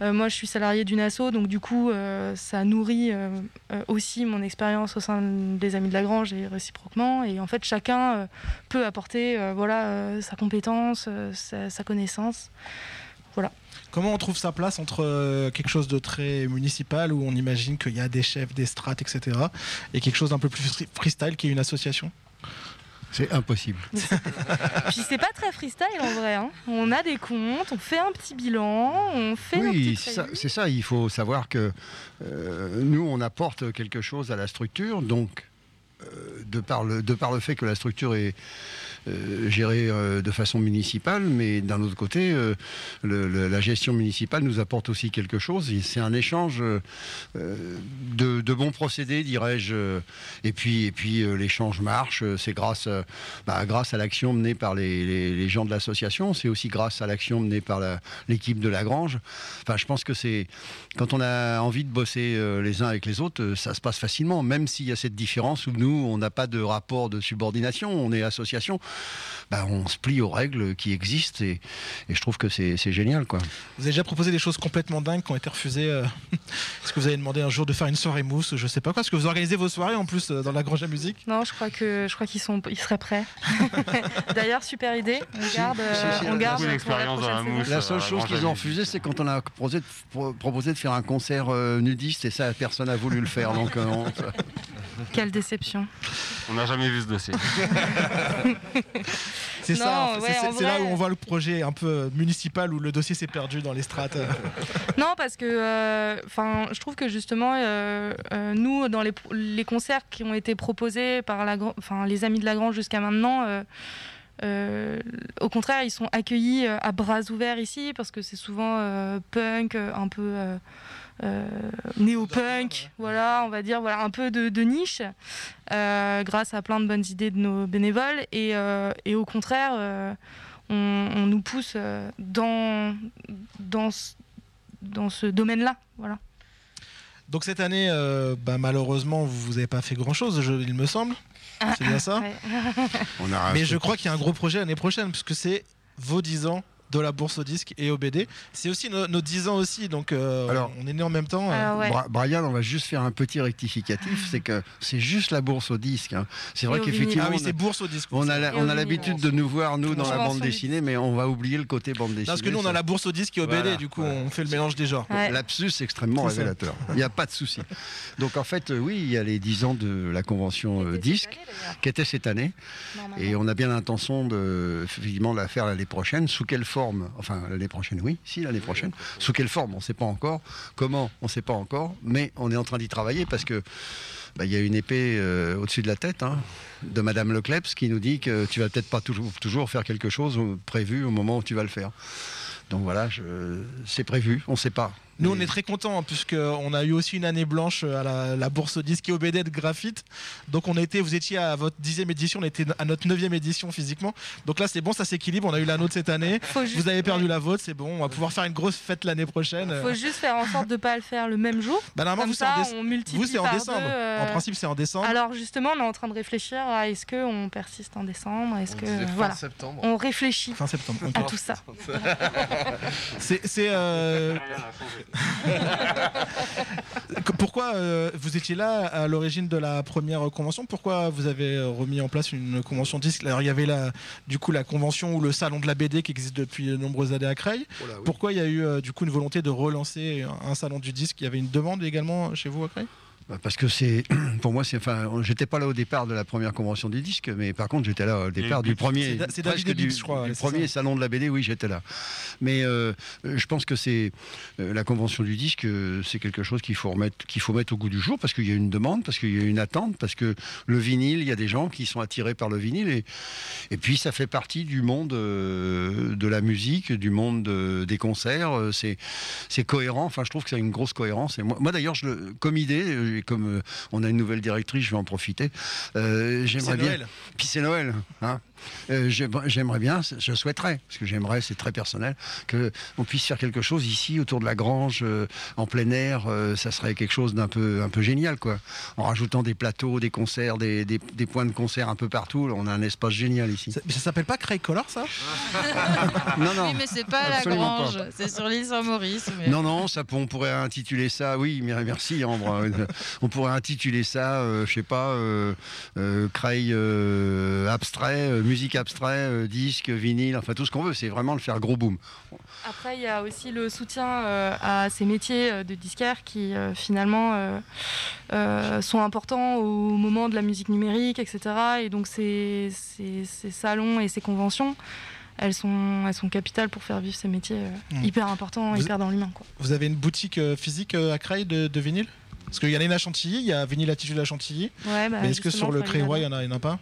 [SPEAKER 3] Moi, je suis salarié d'une asso, donc du coup, ça nourrit aussi mon expérience au sein des Amis de la Grange et réciproquement. Et en fait, chacun peut apporter voilà, sa compétence, sa, sa connaissance. Voilà.
[SPEAKER 2] Comment on trouve sa place entre euh, quelque chose de très municipal où on imagine qu'il y a des chefs, des strates, etc. et quelque chose d'un peu plus free- freestyle qui est une association?
[SPEAKER 4] C'est impossible.
[SPEAKER 3] Puis c'est pas très freestyle en vrai. hein. On a des comptes, on fait un petit bilan, on fait
[SPEAKER 4] Oui, c'est ça,
[SPEAKER 3] réunions.
[SPEAKER 4] c'est ça, il faut savoir que euh, nous, on apporte quelque chose à la structure, donc euh, de, par le, de par le fait que la structure est gérée euh, de façon municipale, mais d'un autre côté, euh, la gestion municipale nous apporte aussi quelque chose, c'est un échange euh, euh, de, bons procédés, dirais-je, euh, et puis, et puis euh, l'échange marche, euh, c'est grâce, euh, bah, grâce à l'action menée par les, gens de l'association, c'est aussi grâce à l'action menée par l'équipe de la Grange. Enfin, je pense que c'est quand on a envie de bosser euh, les uns avec les autres, euh, ça se passe facilement, même s'il y a cette différence où nous, on n'a pas de rapport de subordination, on est association, bah, on se plie aux règles qui existent et, et je trouve que c'est c'est génial. Quoi.
[SPEAKER 2] Vous avez déjà proposé des choses complètement dingues qui ont été refusées. euh, Est-ce que vous avez demandé un jour de faire une soirée mousse Je sais pas quoi? Est-ce que vous organisez vos soirées en plus euh, dans la Grange à musique?
[SPEAKER 3] Non, je crois que je crois qu'ils sont, ils seraient prêts. D'ailleurs, super idée. On garde, euh, on
[SPEAKER 4] la-
[SPEAKER 3] garde
[SPEAKER 4] la-
[SPEAKER 3] pour la.
[SPEAKER 4] La seule chose qu'ils ont refusé, c'est quand on a proposé de, pro- proposé de faire un concert euh, nudiste et ça, personne n'a voulu le faire. Donc, euh, on-
[SPEAKER 3] Quelle déception.
[SPEAKER 5] On n'a jamais vu ce dossier.
[SPEAKER 2] C'est ça. c'est-
[SPEAKER 3] ouais,
[SPEAKER 2] là où on voit le projet un peu euh, municipal où le dossier s'est perdu dans les strates. euh.
[SPEAKER 3] Non, parce que euh, je trouve que justement, euh, euh, nous, dans les, les concerts qui ont été proposés par la, les Amis de la Grange jusqu'à maintenant, euh, euh, au contraire, ils sont accueillis euh, à bras ouverts ici, parce que c'est souvent euh, punk, euh, un peu euh, euh, néo-punk, voilà, on va dire, voilà, un peu de, de niche, euh, grâce à plein de bonnes idées de nos bénévoles. Et, euh, et au contraire, euh, on, on nous pousse euh, dans, dans, ce- dans ce domaine-là. Voilà.
[SPEAKER 2] Donc cette année, euh, bah, malheureusement, vous n'avez pas fait grand-chose, il me semble. C'est bien ça?
[SPEAKER 3] Ouais.
[SPEAKER 4] on a
[SPEAKER 2] Mais je crois qu'il y a un gros projet l'année prochaine, puisque c'est vos 10 ans de la bourse au disque et au BD. C'est aussi no- nos 10 ans aussi, donc euh,
[SPEAKER 4] Alors-
[SPEAKER 2] on est né en même temps. euh.
[SPEAKER 4] Bra- Brian, on va juste faire un petit rectificatif, c'est que c'est juste la bourse au disque. hein. C'est vrai qu'effectivement,
[SPEAKER 2] Ah oui,
[SPEAKER 4] on a-
[SPEAKER 2] c'est bourse au disque,
[SPEAKER 4] On a, l'habitude de nous voir nous dans la bande dessinée, mais on va oublier le côté bande dessinée.
[SPEAKER 2] Parce que nous, on a la bourse au disque et au BD, du coup, on fait le mélange des genres.
[SPEAKER 4] Lapsus extrêmement
[SPEAKER 2] C'est ça.
[SPEAKER 4] révélateur. Il n'y a pas de souci. Donc en fait, euh, oui, il y a les 10 ans de la convention euh, disque, qui était cette année. Et on a bien l'intention de effectivement la faire l'année prochaine. Sous quelle forme Enfin, l'année prochaine, oui, si, l'année prochaine. Sous quelle forme On ne sait pas encore. Comment On ne sait pas encore. Mais on est en train d'y travailler parce que bah, il y a une épée euh, au-dessus de la tête hein, de Madame Lecleps qui nous dit que tu vas peut-être pas toujours, toujours faire quelque chose au- prévu au moment où tu vas le faire. Donc voilà, c'est prévu, on ne sait pas.
[SPEAKER 2] Nous, on est très contents, puisqu'on a eu aussi une année blanche à la, la bourse au disque et au BD de graphite. Donc, on était, vous étiez à votre dixième édition, on était à notre neuvième édition physiquement. Donc là, c'est bon, ça s'équilibre. On a eu la nôtre cette année.
[SPEAKER 3] juste-
[SPEAKER 2] vous avez perdu la vôtre, c'est bon. On va pouvoir faire une grosse fête l'année prochaine.
[SPEAKER 3] Faut juste faire en sorte de pas le faire le même jour.
[SPEAKER 2] Bah, normalement,
[SPEAKER 3] Comme
[SPEAKER 2] vous, c'est en déce-
[SPEAKER 3] on
[SPEAKER 2] vous, c'est en
[SPEAKER 3] par
[SPEAKER 2] décembre.
[SPEAKER 3] deux, euh,
[SPEAKER 2] En principe, c'est en décembre.
[SPEAKER 3] Alors justement, on est en train de réfléchir à est-ce qu'on persiste en décembre, est-ce que
[SPEAKER 2] fin
[SPEAKER 3] voilà,
[SPEAKER 2] septembre.
[SPEAKER 3] on réfléchit
[SPEAKER 2] Fin septembre.
[SPEAKER 3] à tout ça.
[SPEAKER 2] C'est. c'est, euh, Pourquoi euh, vous étiez là à l'origine de la première convention? Pourquoi vous avez euh, remis en place une convention disque Alors il y avait la, du coup la convention ou le salon de la BD qui existe depuis de nombreuses années à Creil. Pourquoi il y a eu euh, du coup une volonté de relancer un salon du disque? Il y avait une demande également chez vous à Creil?
[SPEAKER 4] Parce que c'est, pour moi, c'est, enfin, j'étais pas là au départ de la première convention du disque, mais par contre, j'étais là au départ du premier,
[SPEAKER 2] C'est
[SPEAKER 4] presque du,
[SPEAKER 2] je crois,
[SPEAKER 4] du premier
[SPEAKER 2] ça.
[SPEAKER 4] salon de la BD, oui, j'étais là. Mais euh, je pense que c'est euh, la convention du disque, euh, c'est quelque chose qu'il faut remettre, qu'il faut mettre au goût du jour, parce qu'il y a une demande, parce qu'il y a une attente, parce que le vinyle, il y a des gens qui sont attirés par le vinyle, et, et puis ça fait partie du monde euh, de la musique, du monde euh, des concerts. euh, C'est, c'est cohérent. Enfin, je trouve que c'est une grosse cohérence. Et moi, moi, d'ailleurs, je comme idée, euh, et comme euh, on a une nouvelle directrice, je vais en profiter. euh, j'aimerais
[SPEAKER 2] c'est
[SPEAKER 4] bien.
[SPEAKER 2] Noël.
[SPEAKER 4] Puis c'est Noël. hein. Euh, j'aimerais bien, je souhaiterais, parce que j'aimerais, c'est très personnel, que on puisse faire quelque chose ici autour de la grange, euh, en plein air. euh, ça serait quelque chose d'un peu, un peu génial, quoi. En rajoutant des plateaux, des concerts, des, des- des points de concert un peu partout. on a un espace génial ici.
[SPEAKER 2] Mais ça s'appelle pas Cray Color ça?
[SPEAKER 4] Non, non.
[SPEAKER 7] Oui, mais c'est pas à la
[SPEAKER 4] Absolument
[SPEAKER 7] Grange,
[SPEAKER 4] pas.
[SPEAKER 7] c'est sur l'île Saint-Maurice. mais-
[SPEAKER 4] Non, non, ça, on pourrait intituler ça, oui, mais- merci Ambre. on pourrait intituler ça, euh, je sais pas, euh, euh, Cray euh, abstrait, euh, musique abstrait, euh, disque, vinyle, enfin tout ce qu'on veut, c'est vraiment le faire gros boom.
[SPEAKER 3] Après, il y a aussi le soutien euh, à ces métiers euh, de disquaire qui euh, finalement euh, euh, sont importants au moment de la musique numérique, etc. Et donc ces, ces- ces salons et ces conventions, elles sont, elles sont capitales pour faire vivre ces métiers euh,
[SPEAKER 2] Mm.
[SPEAKER 3] hyper importants,
[SPEAKER 2] Vous-
[SPEAKER 3] hyper dans l'humain.
[SPEAKER 2] Vous avez une boutique euh, physique euh, à Creil de, de vinyle? Parce qu'il y en a une à Chantilly, il y a Vinyle Attitude à Chantilly.
[SPEAKER 3] Ouais, bah,
[SPEAKER 2] mais est-ce que sur le Créois, il
[SPEAKER 3] aller.
[SPEAKER 2] y en a, il y en a pas?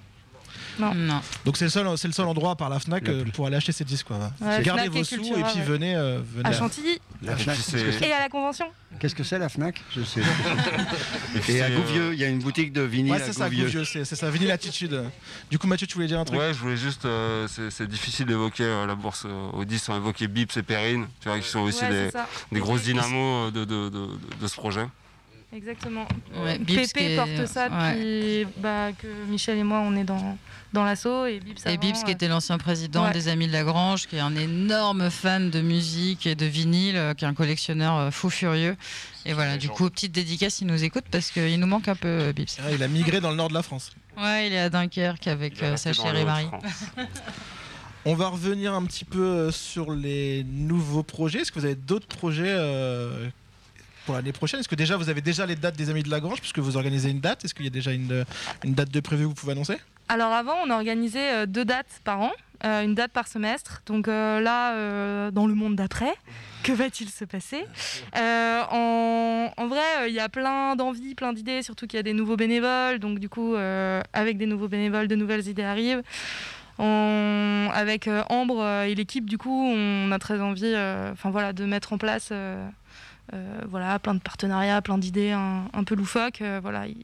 [SPEAKER 3] Non.
[SPEAKER 7] Non.
[SPEAKER 2] Donc c'est le seul, c'est le seul endroit par la Fnac euh, pour aller acheter ses disques. Quoi.
[SPEAKER 3] Ouais,
[SPEAKER 2] Gardez
[SPEAKER 3] Fnac
[SPEAKER 2] vos
[SPEAKER 3] et
[SPEAKER 2] sous
[SPEAKER 3] Cultura,
[SPEAKER 2] et puis
[SPEAKER 3] ouais.
[SPEAKER 2] venez, euh, venez
[SPEAKER 3] À Chantilly
[SPEAKER 4] La Fnac,
[SPEAKER 3] et à la convention.
[SPEAKER 4] Qu'est-ce que c'est la Fnac? Je sais.
[SPEAKER 10] Et
[SPEAKER 4] à
[SPEAKER 10] c'est, euh,
[SPEAKER 4] Gouvieux, il y a une boutique de vinyle
[SPEAKER 2] Ouais,
[SPEAKER 4] à
[SPEAKER 2] c'est ça,
[SPEAKER 4] Gouvieux.
[SPEAKER 2] Gouvieux, c'est c'est ça, Vinyle Attitude. Du coup, Mathieu, tu voulais dire un truc?
[SPEAKER 5] Ouais, je voulais juste. euh, c'est c'est difficile d'évoquer euh, la bourse euh, au 10 sans évoquer Bips et Perrine, tu vois, qui sont aussi
[SPEAKER 3] Ouais,
[SPEAKER 5] des, grosses dynamos de, de, de, de ce projet.
[SPEAKER 3] Exactement.
[SPEAKER 7] Ouais, Bips
[SPEAKER 3] Pépé
[SPEAKER 7] est-
[SPEAKER 3] porte ça
[SPEAKER 7] ouais.
[SPEAKER 3] depuis bah, que Michel et moi on est dans, dans l'assaut et Bips
[SPEAKER 7] Et
[SPEAKER 3] avant,
[SPEAKER 7] Bips, qui
[SPEAKER 3] euh,
[SPEAKER 7] était l'ancien président
[SPEAKER 3] Ouais.
[SPEAKER 7] des Amis de la Grange, qui est un énorme fan de musique et de vinyle, euh, qui est un collectionneur euh, fou furieux. Et voilà, du coup, petite dédicace, il nous écoute parce qu'il nous manque un peu, Bips.
[SPEAKER 2] Ah, Il a migré dans le nord de la France.
[SPEAKER 7] Ouais, il est à Dunkerque avec euh, sa chérie Marie.
[SPEAKER 2] On va revenir un petit peu sur les nouveaux projets. Est-ce que vous avez d'autres projets euh, pour l'année prochaine Est-ce que déjà vous avez déjà les dates des Amis de la Grange puisque vous organisez une date? Est-ce qu'il y a déjà une, une date de prévue que vous pouvez annoncer?
[SPEAKER 3] Alors avant, on organisait euh, deux dates par an, euh, une date par semestre. Donc euh, là, euh, dans le monde d'après, que va-t-il se passer? Euh, en, vrai, euh, il y a plein d'envies, plein d'idées, surtout qu'il y a des nouveaux bénévoles. Donc du coup, euh, avec des nouveaux bénévoles, de nouvelles idées arrivent. On- avec euh, Ambre euh, et l'équipe, du coup, on a très envie euh, enfin, voilà, de mettre en place euh, euh, voilà, plein de partenariats, plein d'idées un, un peu loufoques. euh, voilà. Il-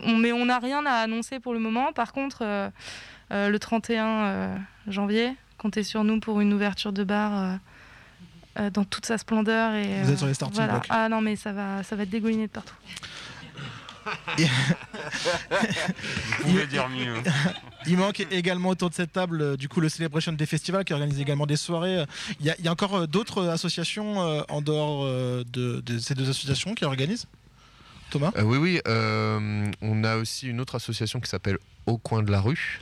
[SPEAKER 3] on- mais on n'a rien à annoncer pour le moment. Par contre, euh, euh, le 31 euh, janvier, comptez sur nous pour une ouverture de bar euh, euh, dans toute sa splendeur. Et,
[SPEAKER 2] Vous
[SPEAKER 3] euh,
[SPEAKER 2] êtes sur les starting
[SPEAKER 3] voilà.
[SPEAKER 2] blocks.
[SPEAKER 3] Ah non, mais ça va, ça va être dégouliné de partout.
[SPEAKER 5] Vous pouvez dire mieux.
[SPEAKER 2] Il manque également autour de cette table, euh, du coup, le Celebration des festivals qui organise également des soirées. Il y a, il y a encore euh, d'autres associations euh, en dehors de, de ces deux associations qui organisent? Thomas?
[SPEAKER 6] Euh, oui, oui. euh, on a aussi une autre association qui s'appelle Au coin de la rue,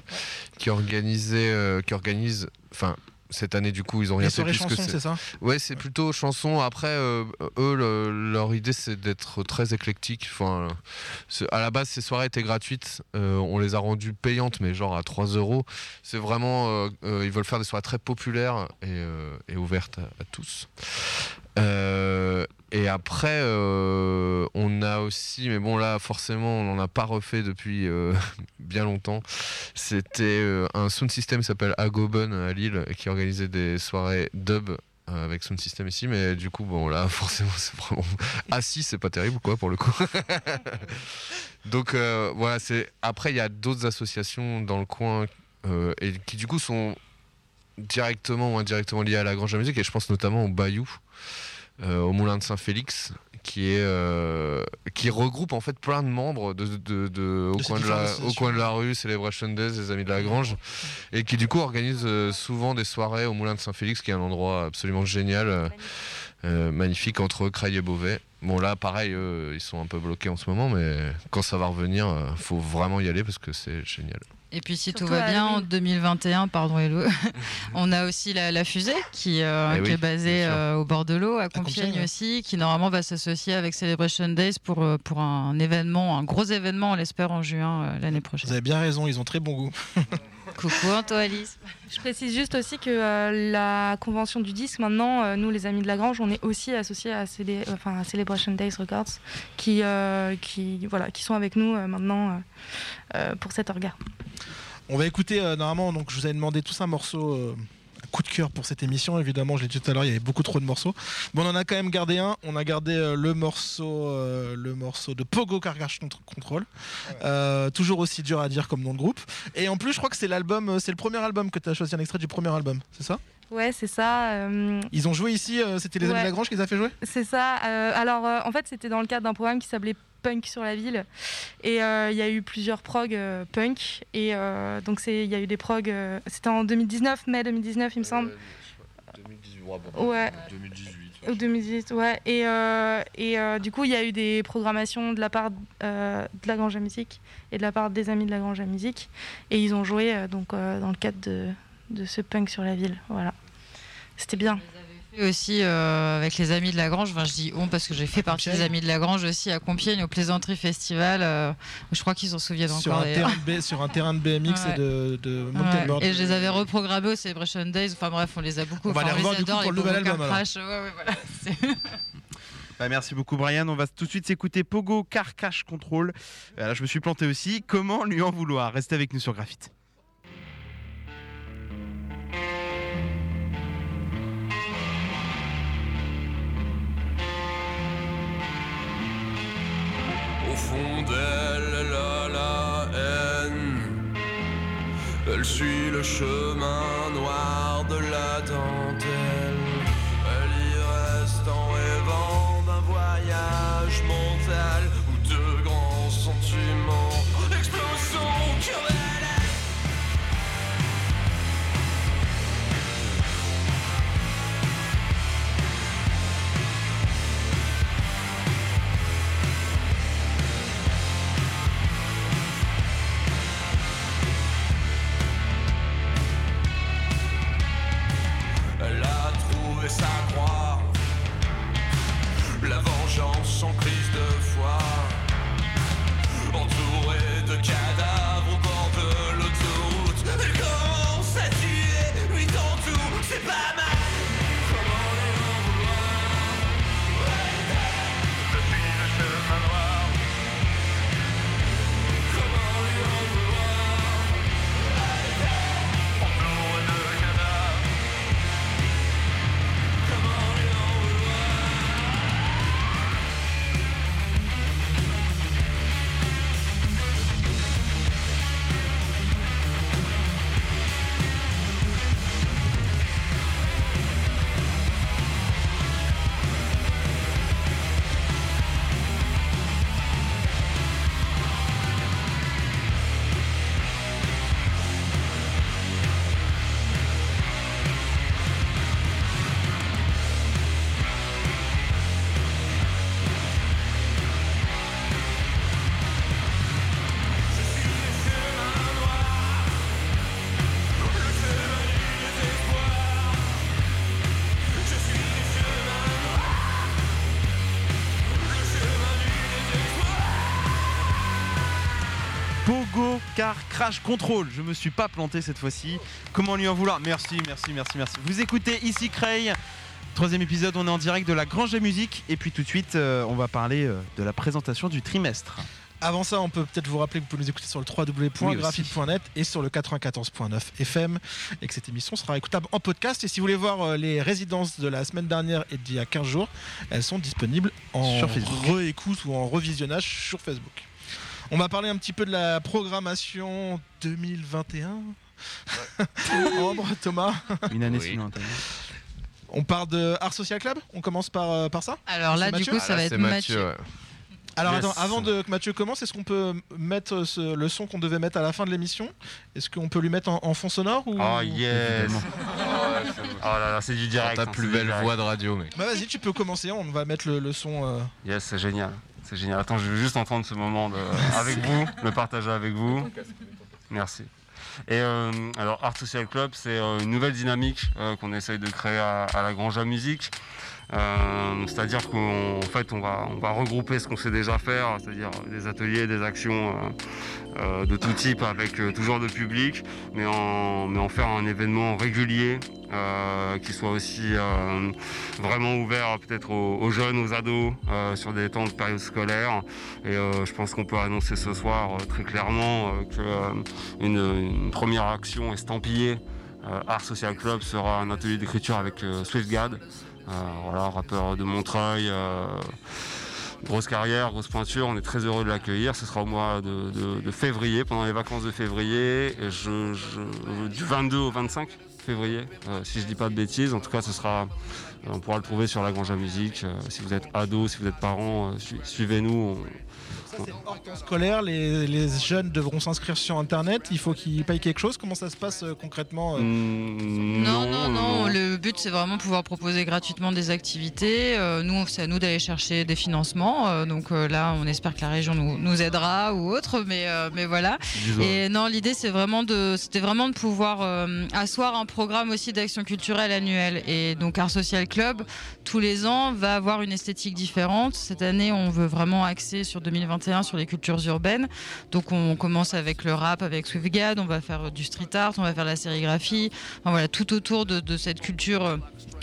[SPEAKER 6] qui organisait, euh, qui organise, enfin. Cette année, du coup, ils ont rien fait
[SPEAKER 2] soirées
[SPEAKER 6] puisque
[SPEAKER 2] chansons, c'est ça
[SPEAKER 6] Ouais, c'est plutôt chanson. Après, euh, eux, le- leur idée, c'est d'être très éclectique. Enfin, à la base, ces soirées étaient gratuites. Euh, on les a rendues payantes, mais genre à 3 euros. C'est vraiment, euh, ils veulent faire des soirées très populaires et, et ouvertes à, à tous. Et après, euh, on a aussi, mais bon là, forcément, on n'en a pas refait depuis euh, bien longtemps. C'était euh, un sound system qui s'appelle Agoben à Lille qui organisait des soirées dub avec sound system ici, mais du coup, bon là, forcément, c'est vraiment assis, c'est pas terrible quoi pour le coup. Donc voilà, c'est après il y a d'autres associations dans le coin et qui du coup sont directement ou indirectement liées à la Grange à la Musique et je pense notamment au Bayou, au Moulin de Saint-Félix qui est euh, qui regroupe en fait plein de membres de, de- de- au,
[SPEAKER 2] De
[SPEAKER 6] coin de la,
[SPEAKER 2] différentes
[SPEAKER 6] au
[SPEAKER 2] associations.
[SPEAKER 6] coin de la rue, Celebration Days, les Amis de la Grange, et qui du coup organise euh, souvent des soirées au Moulin de Saint-Félix, qui est un endroit absolument génial, euh, euh, magnifique entre Creil et Beauvais. Bon là, pareil, eux, ils sont un peu bloqués en ce moment, mais quand ça va revenir, euh, faut vraiment y aller parce que c'est génial.
[SPEAKER 7] Et puis si tout va
[SPEAKER 3] à
[SPEAKER 7] bien, en
[SPEAKER 3] Halloween.
[SPEAKER 7] 2021, pardon Hello, on a aussi la, la fusée qui, euh,
[SPEAKER 6] Eh
[SPEAKER 7] qui
[SPEAKER 6] oui,
[SPEAKER 7] est basée euh, au bord de l'eau, à
[SPEAKER 2] Compiègne,
[SPEAKER 7] Compiègne
[SPEAKER 2] ouais.
[SPEAKER 7] aussi, qui normalement va s'associer avec Celebration Days pour, euh, pour un événement, un gros événement, on l'espère en juin euh, l'année
[SPEAKER 2] Vous
[SPEAKER 7] prochaine.
[SPEAKER 2] avez bien raison, ils ont très bon goût.
[SPEAKER 7] Coucou Anto Alice.
[SPEAKER 3] Je précise juste aussi que euh, la convention du disque, maintenant, euh, nous les amis de la Grange, on est aussi associés à, Célé- enfin, à Celebration Days Records, qui, euh, qui, voilà, qui sont avec nous euh, maintenant euh, euh, pour cet orga.
[SPEAKER 2] On va écouter euh, normalement, donc je vous avais demandé tous un morceau, euh, coup de cœur pour cette émission. Évidemment, je l'ai dit tout à l'heure, il y avait beaucoup trop de morceaux. Bon, on en a quand même gardé un. On a gardé euh, le morceau, euh, le morceau de Pogo Car Control. Euh, toujours aussi dur à dire comme nom de groupe. Et en plus, je crois que c'est l'album, euh, c'est le premier album que tu as choisi, un extrait du premier album, c'est ça?
[SPEAKER 3] Ouais, c'est ça. euh,
[SPEAKER 2] Ils ont joué ici. euh, C'était les Amis
[SPEAKER 3] Ouais.
[SPEAKER 2] de la Grange qui les a fait jouer?
[SPEAKER 3] C'est ça. euh, alors, en fait, c'était dans le cadre d'un programme qui s'appelait Punk sur la ville. Et euh, il y a eu plusieurs prog euh, punk. Et euh, donc, c'est- il y a eu des prog. euh, c'était en 2019, mai 2019, il me semble.
[SPEAKER 6] 2018,
[SPEAKER 3] Ouais.
[SPEAKER 6] 2018.
[SPEAKER 3] Ou 2018, ouais. Et, euh, et euh, du coup, il y a eu des programmations de la part euh, de la Grange à Musique et de la part des amis de la Grange à Musique. Et ils ont joué euh, donc, euh, dans le cadre de, de ce punk sur la ville. Voilà. C'était bien.
[SPEAKER 7] Et aussi euh, avec les amis de la Grange, enfin je dis on parce que j'ai fait partie des amis de la Grange aussi à Compiègne au Plaisanterie Festival. euh, je crois qu'ils s'en souviennent
[SPEAKER 2] Sur
[SPEAKER 7] encore
[SPEAKER 2] un,
[SPEAKER 7] d'ailleurs.
[SPEAKER 2] terrain de, B- sur un terrain de BMX
[SPEAKER 7] Ouais.
[SPEAKER 2] et de, de
[SPEAKER 7] Ouais.
[SPEAKER 2] mountainboard.
[SPEAKER 7] Et je les avais reprogrammés au Celebration Days. Enfin bref, on les a beaucoup.
[SPEAKER 2] On va
[SPEAKER 7] enfin,
[SPEAKER 2] les revoir, du coup, pour le nouvel album.
[SPEAKER 7] Ouais, ouais, voilà.
[SPEAKER 1] Bah, merci beaucoup Brian. On va tout de suite s'écouter Pogo Car Cash Control. Euh, Là, je me suis planté aussi. Comment lui en vouloir? Restez avec nous sur Graphite.
[SPEAKER 12] Fond d'elle, elle la haine. Elle suit le chemin noir de la dentelle.
[SPEAKER 1] Car Crash Control. Je me suis pas planté cette fois-ci. Comment lui en vouloir Merci, merci, merci, merci. Vous écoutez ici Cray. Troisième épisode, on est en direct de la Grange de Musique. Et puis tout de suite, euh, on va parler euh, de la présentation du trimestre.
[SPEAKER 2] Avant ça, on peut peut-être vous rappeler que vous pouvez nous écouter sur le www.graphite.net et sur le 94.9 FM et que cette émission sera écoutable en podcast. Et si vous voulez voir euh, les résidences de la semaine dernière et d'il y a 15 jours, elles sont disponibles en réécoute ou en revisionnage sur Facebook. On va parler un petit peu de la programmation 2021. Ambre, Thomas.
[SPEAKER 1] Une année
[SPEAKER 6] Oui.
[SPEAKER 1] lointaine.
[SPEAKER 2] On part de Art Social Club? On commence par, euh, par ça?
[SPEAKER 7] Alors là, du
[SPEAKER 2] Mathieu?
[SPEAKER 7] coup, ça
[SPEAKER 6] Ah, là,
[SPEAKER 7] va être Mathieu.
[SPEAKER 6] ouais.
[SPEAKER 2] Alors
[SPEAKER 1] Yes.
[SPEAKER 2] attends, avant de, que Mathieu commence, est-ce qu'on peut mettre ce- le son qu'on devait mettre à la fin de l'émission? Est-ce qu'on peut lui mettre en, en fond sonore ou...
[SPEAKER 5] Oh yes Oh là là, c'est du direct.
[SPEAKER 6] Ta
[SPEAKER 5] hein,
[SPEAKER 6] plus belle
[SPEAKER 5] direct.
[SPEAKER 6] voix de radio, mec.
[SPEAKER 2] Bah vas-y, tu peux commencer, on va mettre le, le son... euh,
[SPEAKER 5] Yes, c'est génial. C'est génial. Attends, je veux juste entendre ce moment de- avec vous, le partager avec vous. Merci. Et euh, alors, Art Social Club, c'est euh, une nouvelle dynamique euh, qu'on essaye de créer à, à la Grange à Musique. Euh, c'est-à-dire qu'en fait, on va, regrouper ce qu'on sait déjà faire, c'est-à-dire des ateliers, des actions euh, euh, de tout type avec tout genre de public, mais en, mais en faire un événement régulier qui soit aussi euh, vraiment ouvert peut-être aux, jeunes, aux ados, euh, sur des temps de période scolaire. Et je pense qu'on peut annoncer ce soir très clairement qu'une une première action estampillée Art Social Club sera un atelier d'écriture avec SwiftGad, voilà, rappeur de Montreuil. euh, Grosse carrière, grosse pointure, on est très heureux de l'accueillir. Ce sera au mois de, février, pendant les vacances de février, du 22 au 25 février, euh, si je dis pas de bêtises. En tout cas, ce sera, euh, on pourra le trouver sur la Grange à Musique. Euh, si vous êtes ado, si vous êtes parents, euh, su- suivez-nous.
[SPEAKER 2] Scolaire, les, les jeunes devront s'inscrire sur Internet, il faut qu'ils payent quelque chose, comment ça se passe euh, concrètement euh
[SPEAKER 5] Mm,
[SPEAKER 7] Non, non, non, Le but, c'est vraiment pouvoir proposer gratuitement des activités. Euh, nous, c'est à nous d'aller chercher des financements. Euh, donc euh, là, on espère que la région nous, nous aidera ou autre. Mais, euh, mais voilà. Et non, l'idée, c'est vraiment de, c'était vraiment de pouvoir euh, asseoir un programme aussi d'action culturelle annuelle. Et donc, Art Social Club, tous les ans, va avoir une esthétique différente. Cette année, on veut vraiment axer sur 2021 sur les cultures urbaines. Donc, on commence avec le rap, avec SwiftGad. On va faire du street art, on va faire la sérigraphie. Voilà, tout autour de, de cette culture.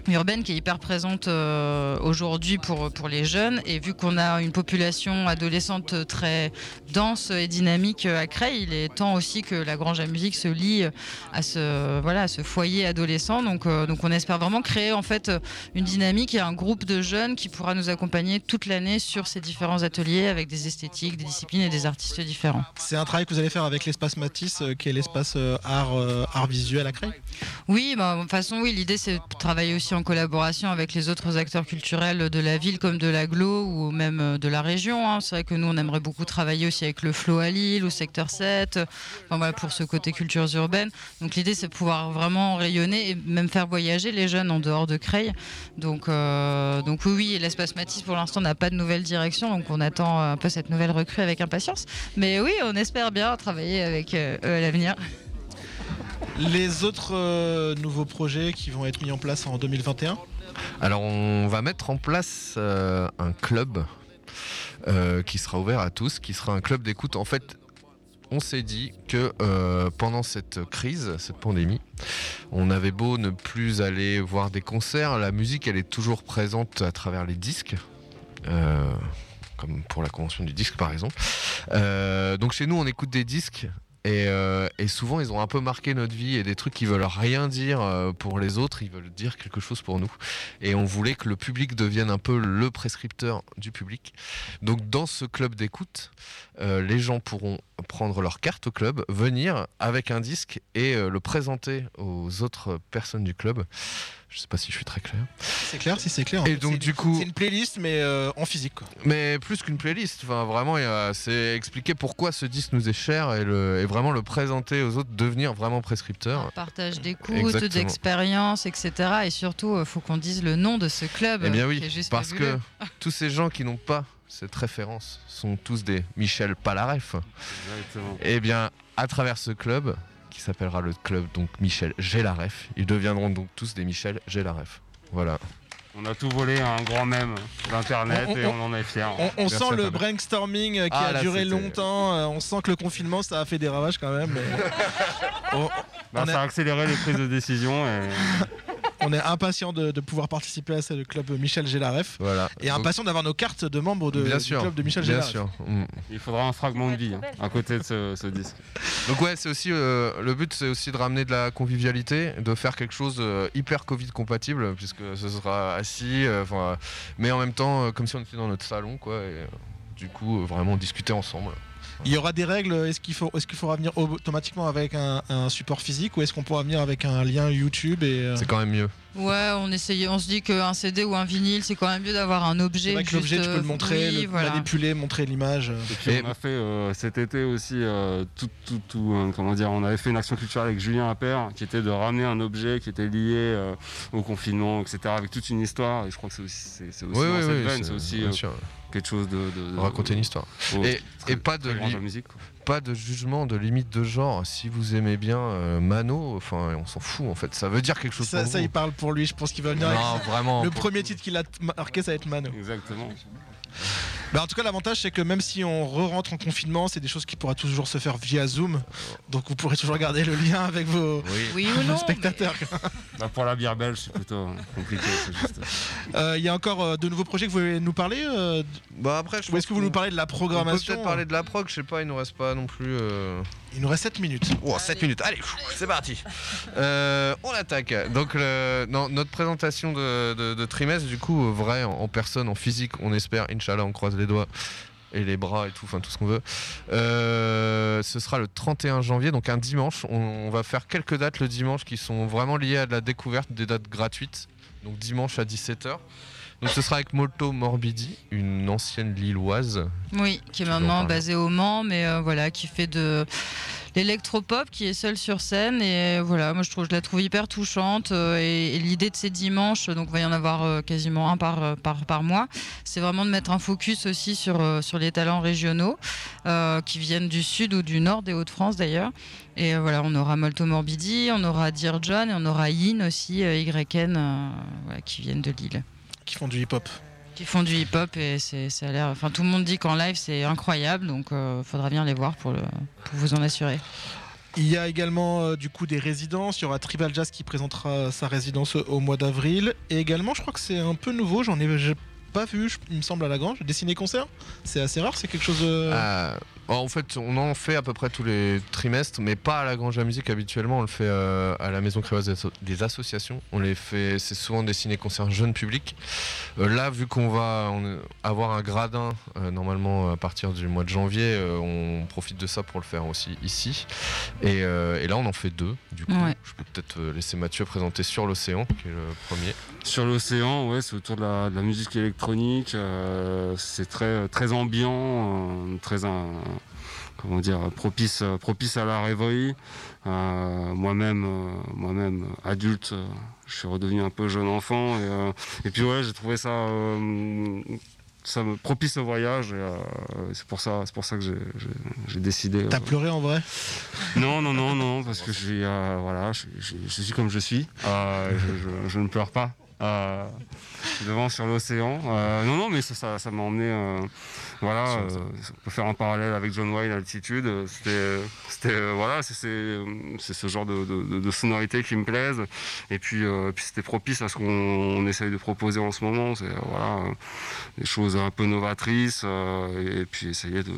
[SPEAKER 7] Euh, urbaine qui est hyper présente euh, aujourd'hui pour, pour les jeunes et vu qu'on a une population adolescente très dense et dynamique euh, à Creil, il est temps aussi que la Grange à musique se lie à ce, voilà, à ce foyer adolescent. Donc, euh, donc on espère vraiment créer en fait une dynamique et un groupe de jeunes qui pourra nous accompagner toute l'année sur ces différents ateliers avec des esthétiques, des disciplines et des artistes différents.
[SPEAKER 2] C'est un travail que vous allez faire avec l'espace Matisse, euh, qui est l'espace euh, art, euh, art visuel à Creil?
[SPEAKER 7] Oui, bah, de toute façon, oui, l'idée c'est de travailler aussi en collaboration avec les autres acteurs culturels de la ville comme de l'agglo ou même euh, de la région. hein. C'est vrai que nous, on aimerait beaucoup travailler aussi avec le Flow à Lille ou Secteur 7, euh, enfin, voilà, pour ce côté cultures urbaines. Donc l'idée c'est de pouvoir vraiment rayonner et même faire voyager les jeunes en dehors de Creil. Donc, euh, donc oui, oui, l'espace Matisse pour l'instant n'a pas de nouvelle direction, donc on attend un peu cette nouvelle recrue avec impatience. Mais oui, on espère bien travailler avec euh, eux à l'avenir.
[SPEAKER 2] Les autres euh, nouveaux projets qui vont être mis en place en 2021
[SPEAKER 6] Alors, on va mettre en place euh, un club euh, qui sera ouvert à tous, qui sera un club d'écoute. En fait, on s'est dit que pendant cette crise, cette pandémie, on avait beau ne plus aller voir des concerts, la musique, elle est toujours présente à travers les disques. comme pour la convention du disque par exemple. Donc chez nous on écoute des disques et, euh, et souvent ils ont un peu marqué notre vie et des trucs qui veulent rien dire euh, pour les autres, ils veulent dire quelque chose pour nous. Et on voulait que le public devienne un peu le prescripteur du public. Donc dans ce club d'écoute, euh, les gens pourront prendre leur carte au club, venir avec un disque et le présenter aux autres personnes du club. Je sais pas si je suis très clair.
[SPEAKER 2] C'est clair, si c'est clair. en
[SPEAKER 6] Et
[SPEAKER 2] fait.
[SPEAKER 6] donc
[SPEAKER 2] C'est-
[SPEAKER 6] du coup,
[SPEAKER 2] C'est une playlist, mais euh, en physique. Quoi.
[SPEAKER 6] mais plus qu'une playlist, enfin vraiment, c'est expliquer pourquoi ce disque nous est cher et, le, et vraiment le présenter aux autres, devenir vraiment prescripteur.
[SPEAKER 7] Partage d'écoute, d'expérience, etc. Et surtout, il faut qu'on dise le nom de ce club.
[SPEAKER 6] Eh bien
[SPEAKER 7] qui
[SPEAKER 6] oui,
[SPEAKER 7] est juste
[SPEAKER 6] parce
[SPEAKER 7] fabuleux.
[SPEAKER 6] que tous ces gens qui n'ont pas cette référence sont tous des Michel Palaref.
[SPEAKER 5] Exactement.
[SPEAKER 6] Eh bien, à travers ce club, qui s'appellera le club donc Michel Gélaref, ils deviendront donc tous des Michel Gélaref. Voilà.
[SPEAKER 5] On a tout volé à un grand mème d'internet et on en est fiers.
[SPEAKER 2] On, sent le brainstorming qui
[SPEAKER 5] Ah,
[SPEAKER 2] a
[SPEAKER 5] là,
[SPEAKER 2] duré longtemps. euh, On sent que le confinement, ça a fait des ravages quand même. mais-
[SPEAKER 5] Bah, ça a accéléré les prises de décision et
[SPEAKER 2] on est impatient de, de pouvoir participer à ce club Michel Gélaref.
[SPEAKER 6] Voilà.
[SPEAKER 2] Et impatient d'avoir nos cartes de membres de,
[SPEAKER 6] Bien
[SPEAKER 2] du
[SPEAKER 6] sûr,
[SPEAKER 2] club de Michel
[SPEAKER 6] bien
[SPEAKER 2] Gélaref.
[SPEAKER 6] sûr. Mm.
[SPEAKER 5] il faudra un fragment de vie hein, à côté de ce, ce disque.
[SPEAKER 6] Donc ouais, c'est aussi euh, le but, c'est aussi de ramener de la convivialité, de faire quelque chose euh, hyper Covid compatible, puisque ce sera assis, euh, mais en même temps euh, comme si on était dans notre salon, quoi. Et, euh, du coup, euh, vraiment discuter ensemble.
[SPEAKER 2] Il y aura des règles. Est-ce qu'il faut, est-ce qu'il faudra venir automatiquement avec un, un support physique ou est-ce qu'on pourra venir avec un lien YouTube et euh,
[SPEAKER 6] C'est quand même mieux.
[SPEAKER 7] Ouais, on essayait, on se dit qu'un CD ou un vinyle, c'est quand même mieux d'avoir un objet.
[SPEAKER 2] C'est l'objet,
[SPEAKER 7] juste,
[SPEAKER 2] tu peux le
[SPEAKER 7] euh,
[SPEAKER 2] montrer,
[SPEAKER 7] oui,
[SPEAKER 2] le
[SPEAKER 7] voilà.
[SPEAKER 2] manipuler, montrer l'image.
[SPEAKER 5] Et puis on a fait euh, cet été aussi euh, tout, tout, tout, euh, comment dire, on avait fait une action culturelle avec Julien Appert qui était de ramener un objet qui était lié euh, au confinement, etc. avec toute une histoire. Et je crois que c'est aussi, c'est, c'est aussi
[SPEAKER 6] Oui,
[SPEAKER 5] dans
[SPEAKER 6] oui,
[SPEAKER 5] cette
[SPEAKER 6] oui,
[SPEAKER 5] veine,
[SPEAKER 6] c'est-
[SPEAKER 5] c'est aussi
[SPEAKER 6] bien
[SPEAKER 5] euh,
[SPEAKER 6] sûr.
[SPEAKER 5] Quelque chose de, de- de-
[SPEAKER 6] raconter une histoire.
[SPEAKER 5] Oh,
[SPEAKER 6] et,
[SPEAKER 5] très-
[SPEAKER 6] et pas de
[SPEAKER 5] très grand
[SPEAKER 6] li-
[SPEAKER 5] de la musique, quoi.
[SPEAKER 6] pas de jugement, de limite de genre. Si vous aimez bien euh, Mano, enfin, on s'en fout en fait. Ça veut dire quelque chose
[SPEAKER 2] Ça,
[SPEAKER 6] pour
[SPEAKER 2] ça,
[SPEAKER 6] vous.
[SPEAKER 2] il parle pour lui. Je pense qu'il va venir.
[SPEAKER 6] Non,
[SPEAKER 2] avec-
[SPEAKER 6] vraiment,
[SPEAKER 2] Le premier titre qu'il a marqué, ça va être Mano.
[SPEAKER 5] Exactement.
[SPEAKER 2] Bah, en tout cas, l'avantage, c'est que même si on re-rentre en confinement, c'est des choses qui pourra toujours se faire via Zoom. Donc vous pourrez toujours garder le lien avec vos,
[SPEAKER 7] Oui ou
[SPEAKER 2] vos
[SPEAKER 7] non,
[SPEAKER 2] spectateurs.
[SPEAKER 5] Bah, pour la bière belge, c'est plutôt compliqué. c'est juste.
[SPEAKER 2] Euh, Il y a encore euh, de nouveaux projets que vous voulez nous parler euh,
[SPEAKER 6] Bah après, je
[SPEAKER 2] Ou est-ce que vous nous parlez de la
[SPEAKER 6] On peut
[SPEAKER 2] programmation
[SPEAKER 6] peut-être parler de la prog, je sais pas, il nous reste pas non plus. euh,
[SPEAKER 2] Il nous reste 7 minutes.
[SPEAKER 6] Oh, 7 minutes, allez, c'est parti. Euh, on attaque. Donc, le- non, notre présentation de, de- de trimestre, du coup, euh, vrai, en, en personne, en physique, on espère, Inch'Allah, on croise les doigts et les bras et tout, enfin tout ce qu'on veut. Euh, ce sera le 31 janvier, donc un dimanche. On, on va faire quelques dates le dimanche qui sont vraiment liées à de la découverte, des dates gratuites. Donc dimanche à 17h. Donc ce sera avec Molto Morbidi, une ancienne lilloise.
[SPEAKER 7] Oui, qui est maintenant
[SPEAKER 6] parler.
[SPEAKER 7] basé au Mans, mais euh, voilà, qui fait de l'électropop, qui est seule sur scène. Et voilà, moi je trouve, je la trouve hyper touchante. euh, et et l'idée de ces dimanches, donc il va y en avoir euh, quasiment un par, euh, par, par mois, c'est vraiment de mettre un focus aussi sur, euh, sur les talents régionaux euh, qui viennent du sud ou du nord des Hauts-de-France d'ailleurs. Et euh, voilà, on aura Molto Morbidi, on aura Dear John et on aura Yin aussi, euh, YN, euh, voilà, qui viennent de Lille
[SPEAKER 2] Qui font du hip-hop.
[SPEAKER 7] qui font du hip-hop et c'est, ça a l'air. Enfin, tout le monde dit qu'en live c'est incroyable, donc il faudra bien les voir pour, le, pour vous en assurer.
[SPEAKER 2] Il y a également euh, du coup des résidences. Il y aura Tribal Jazz qui présentera sa résidence au mois d'avril. Et également, je crois que c'est un peu nouveau. J'en ai j'ai pas vu, je- il me semble, à la Grange. Dessiné concert. C'est assez rare. C'est quelque chose. euh,
[SPEAKER 6] Euh, en fait, on en fait à peu près tous les trimestres, mais pas à la Grange à Musique habituellement. On le fait euh, à la Maison Créoise des, Asso- des associations. On les fait, c'est souvent des ciné-concerts jeunes publics. Euh, là, vu qu'on va on- avoir un gradin euh, normalement à partir du mois de janvier, euh, on profite de ça pour le faire aussi ici. Et, euh, et là, on en fait deux. Du coup,
[SPEAKER 7] Ouais.
[SPEAKER 6] je peux peut-être laisser Mathieu présenter sur l'océan, qui est le premier.
[SPEAKER 5] Sur l'océan, ouais, c'est autour de la, de la musique électronique. euh, c'est très, très ambiant, euh, très un- comment dire, propice, propice à la rêverie. Euh, moi-même, euh, moi-même adulte, euh, je suis redevenu un peu jeune enfant. Et, et puis ouais, j'ai trouvé ça, ça me propice au voyage. C'est pour ça, c'est pour ça que j'ai, décidé.
[SPEAKER 2] T'as pleuré en vrai?
[SPEAKER 5] Non, non, non, non, parce que je suis, voilà, je, je- je suis comme je suis. Je ne pleure pas. Euh, devant sur l'océan. Euh, non, non, mais ça, ça, m'a emmené. euh, voilà, on peut faire un parallèle avec John Wayne Altitude. C'était, c'était, voilà, c'est, c'est, c'est ce genre de, de, sonorité qui me plaisent. Et puis, puis c'était propice à ce qu'on on essaye de proposer en ce moment. C'est voilà, des choses un peu novatrices. et puis essayer de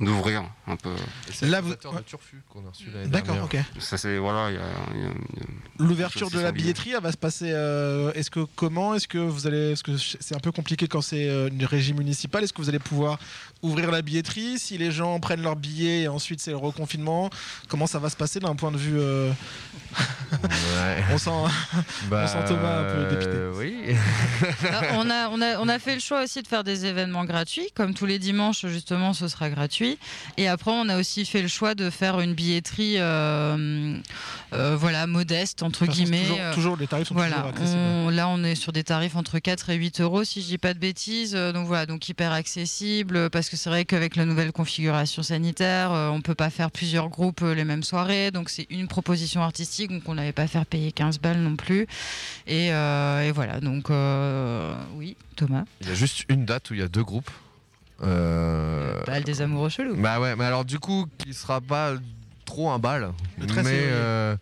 [SPEAKER 5] d'ouvrir un peu.
[SPEAKER 6] c'est vous- de ouais. Turfu qu'on a reçu l'année
[SPEAKER 2] D'accord,
[SPEAKER 6] dernière.
[SPEAKER 2] ok.
[SPEAKER 5] Ça c'est voilà, il y a, il y a- il y a-
[SPEAKER 2] L'ouverture de la billetterie, elle va se passer. euh, est-ce que comment? Est-ce que vous allez Est-ce que c'est un peu compliqué quand c'est euh, une régie municipale Est-ce que vous allez pouvoir ouvrir la billetterie si les gens prennent leur billet et ensuite c'est le reconfinement Comment ça va se passer d'un point de vue euh,
[SPEAKER 6] Ouais.
[SPEAKER 2] On sent,
[SPEAKER 6] Bah,
[SPEAKER 2] on sent Thomas un peu dépité.
[SPEAKER 6] euh, oui.
[SPEAKER 7] Ah, on, a, on, a, on a fait le choix aussi de faire des événements gratuits, comme tous les dimanches justement ce sera gratuit. Et après on a aussi fait le choix de faire une billetterie euh, euh, voilà, modeste entre
[SPEAKER 2] façon,
[SPEAKER 7] guillemets.
[SPEAKER 2] toujours- toujours- les tarifs sont
[SPEAKER 7] voilà,
[SPEAKER 2] toujours accessibles.
[SPEAKER 7] on- là on est sur des tarifs entre 4 et 8 euros si je dis pas de bêtises. Donc voilà, donc hyper accessible parce que c'est vrai qu'avec la nouvelle configuration sanitaire, euh, on peut pas faire plusieurs groupes euh, les mêmes soirées. Donc c'est une proposition artistique. Donc on n'allait pas faire payer 15 balles non plus. Et, euh, et voilà, donc oui, Thomas.
[SPEAKER 6] Il y a juste une date où il y a deux groupes. Euh,
[SPEAKER 7] des amoureux chelous.
[SPEAKER 6] Bah ouais, mais alors du coup, qui sera pas trop un bal,
[SPEAKER 2] Le
[SPEAKER 6] mais
[SPEAKER 2] 13 février.
[SPEAKER 6] euh,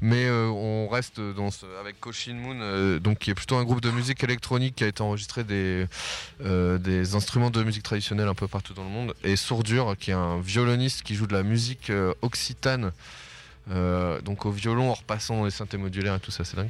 [SPEAKER 6] mais euh, on reste dans ce- avec Koshin Moon, euh, donc qui est plutôt un groupe de musique électronique qui a été enregistré des des instruments de musique traditionnelle un peu partout dans le monde, et Sourdure, qui est un violoniste qui joue de la musique occitane. euh, donc au violon en repassant dans les synthés modulaires et tout ça c'est dingue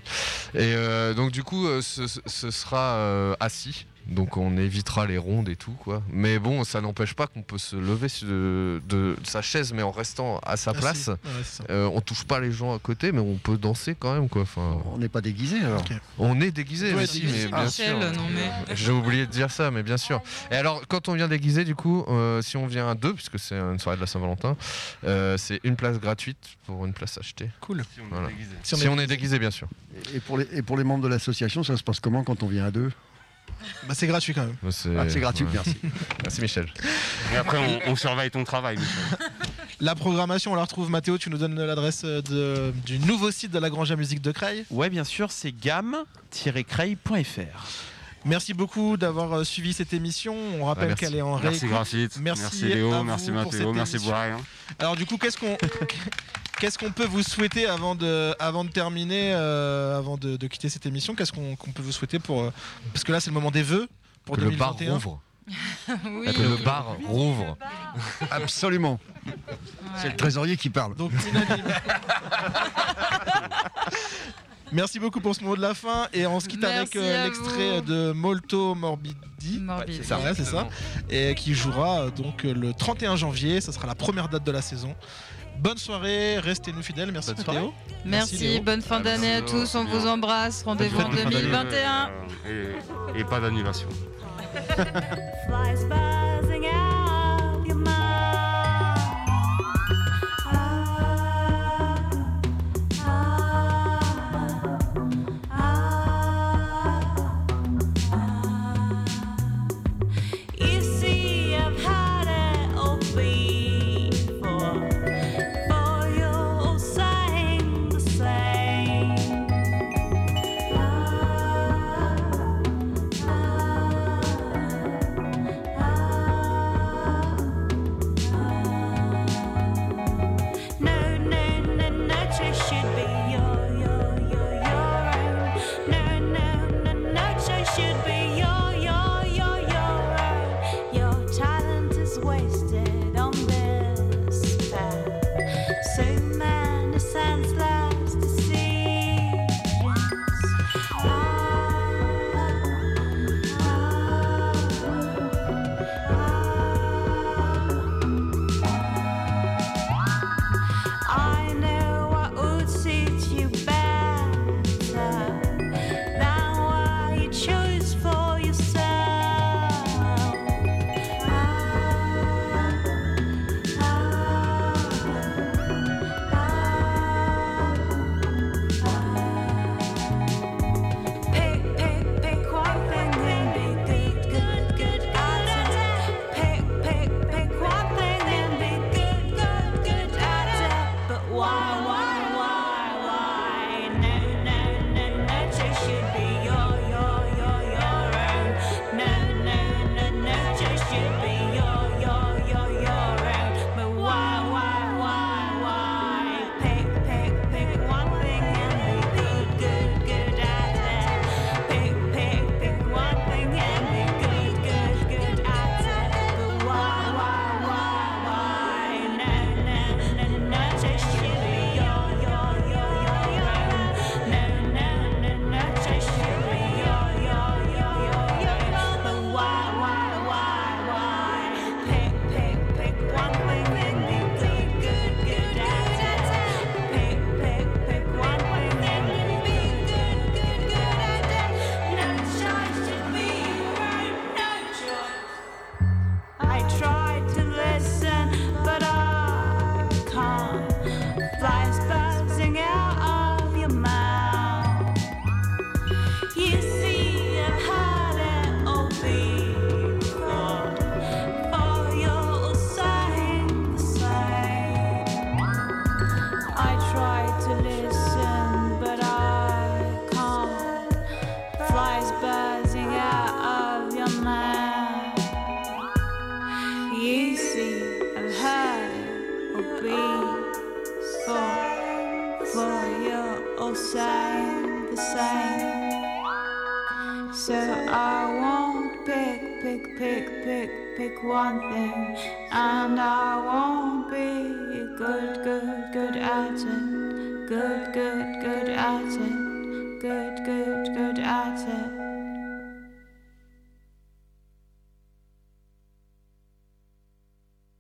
[SPEAKER 6] et euh, donc du coup euh, ce, sera assis donc on évitera les rondes et tout quoi. Mais bon, ça n'empêche pas qu'on peut se lever de, de sa chaise, mais en restant à sa
[SPEAKER 2] Ah,
[SPEAKER 6] place.
[SPEAKER 2] si. Ouais, c'est ça.
[SPEAKER 6] Euh, on touche pas les gens à côté, mais on peut danser quand même quoi. Enfin,
[SPEAKER 4] On n'est pas déguisé alors.
[SPEAKER 6] On est déguisé,
[SPEAKER 2] Ouais,
[SPEAKER 6] mais si, mais bien
[SPEAKER 7] Michel,
[SPEAKER 6] sûr.
[SPEAKER 7] mais.
[SPEAKER 6] J'ai oublié de dire ça, mais bien sûr. Et alors, quand on vient déguisé, du coup, euh, si on vient à deux, puisque c'est une soirée de la Saint-Valentin, euh, c'est une place gratuite pour une place achetée.
[SPEAKER 2] Cool.
[SPEAKER 5] Si on est
[SPEAKER 6] Voilà.
[SPEAKER 5] déguisé.
[SPEAKER 2] Si
[SPEAKER 6] Si
[SPEAKER 2] on
[SPEAKER 6] on,
[SPEAKER 2] est-
[SPEAKER 6] est déguisé, bien sûr.
[SPEAKER 4] Et pour les, et pour les membres de l'association, ça se passe comment quand on vient à deux?
[SPEAKER 2] Bah, c'est gratuit quand même.
[SPEAKER 6] C'est
[SPEAKER 4] Ah, C'est gratuit,
[SPEAKER 6] ouais.
[SPEAKER 4] merci.
[SPEAKER 6] Merci Michel.
[SPEAKER 5] Et après, on, on surveille ton travail, Michel.
[SPEAKER 2] La programmation, on la retrouve. Mathéo, tu nous donnes l'adresse de- du nouveau site de la Grange à Musique de Creil?
[SPEAKER 1] Ouais, bien sûr, c'est gamme-creil.fr.
[SPEAKER 2] Merci beaucoup d'avoir euh, suivi cette émission. On rappelle
[SPEAKER 6] merci.
[SPEAKER 2] qu'elle est en
[SPEAKER 5] Merci
[SPEAKER 2] réécoute.
[SPEAKER 5] Graphite,
[SPEAKER 2] Merci
[SPEAKER 5] merci,
[SPEAKER 2] à
[SPEAKER 5] Léo,
[SPEAKER 2] vous
[SPEAKER 5] merci Mathéo, merci. Boiré. hein.
[SPEAKER 2] Alors du coup, qu'est-ce qu'on qu'est-ce qu'on peut vous souhaiter avant de avant de terminer, euh, avant de, de quitter cette émission? Qu'est-ce qu'on peut vous souhaiter pour euh, parce que là c'est le moment des vœux pour
[SPEAKER 6] Que le bar
[SPEAKER 2] 2021.
[SPEAKER 6] rouvre.
[SPEAKER 7] oui.
[SPEAKER 6] Que le bar rouvre.
[SPEAKER 4] Absolument. C'est le trésorier qui parle.
[SPEAKER 2] Donc. Merci beaucoup pour ce mot de la fin et on se quitte avec euh, l'extrait de Molto Morbidi.
[SPEAKER 7] Morbide.
[SPEAKER 2] C'est ça, ouais, c'est ça. Et qui jouera donc le 31 janvier. Ça sera la première date de la saison. Bonne soirée, restez-nous fidèles. Merci
[SPEAKER 1] Bonne
[SPEAKER 2] Mathéo.
[SPEAKER 7] Merci,
[SPEAKER 2] Léo.
[SPEAKER 7] bonne fin d'année à tous. On vous embrasse. Rendez-vous en
[SPEAKER 1] fête de fin d'année.
[SPEAKER 7] 2021.
[SPEAKER 5] Euh, et, et pas d'annulation.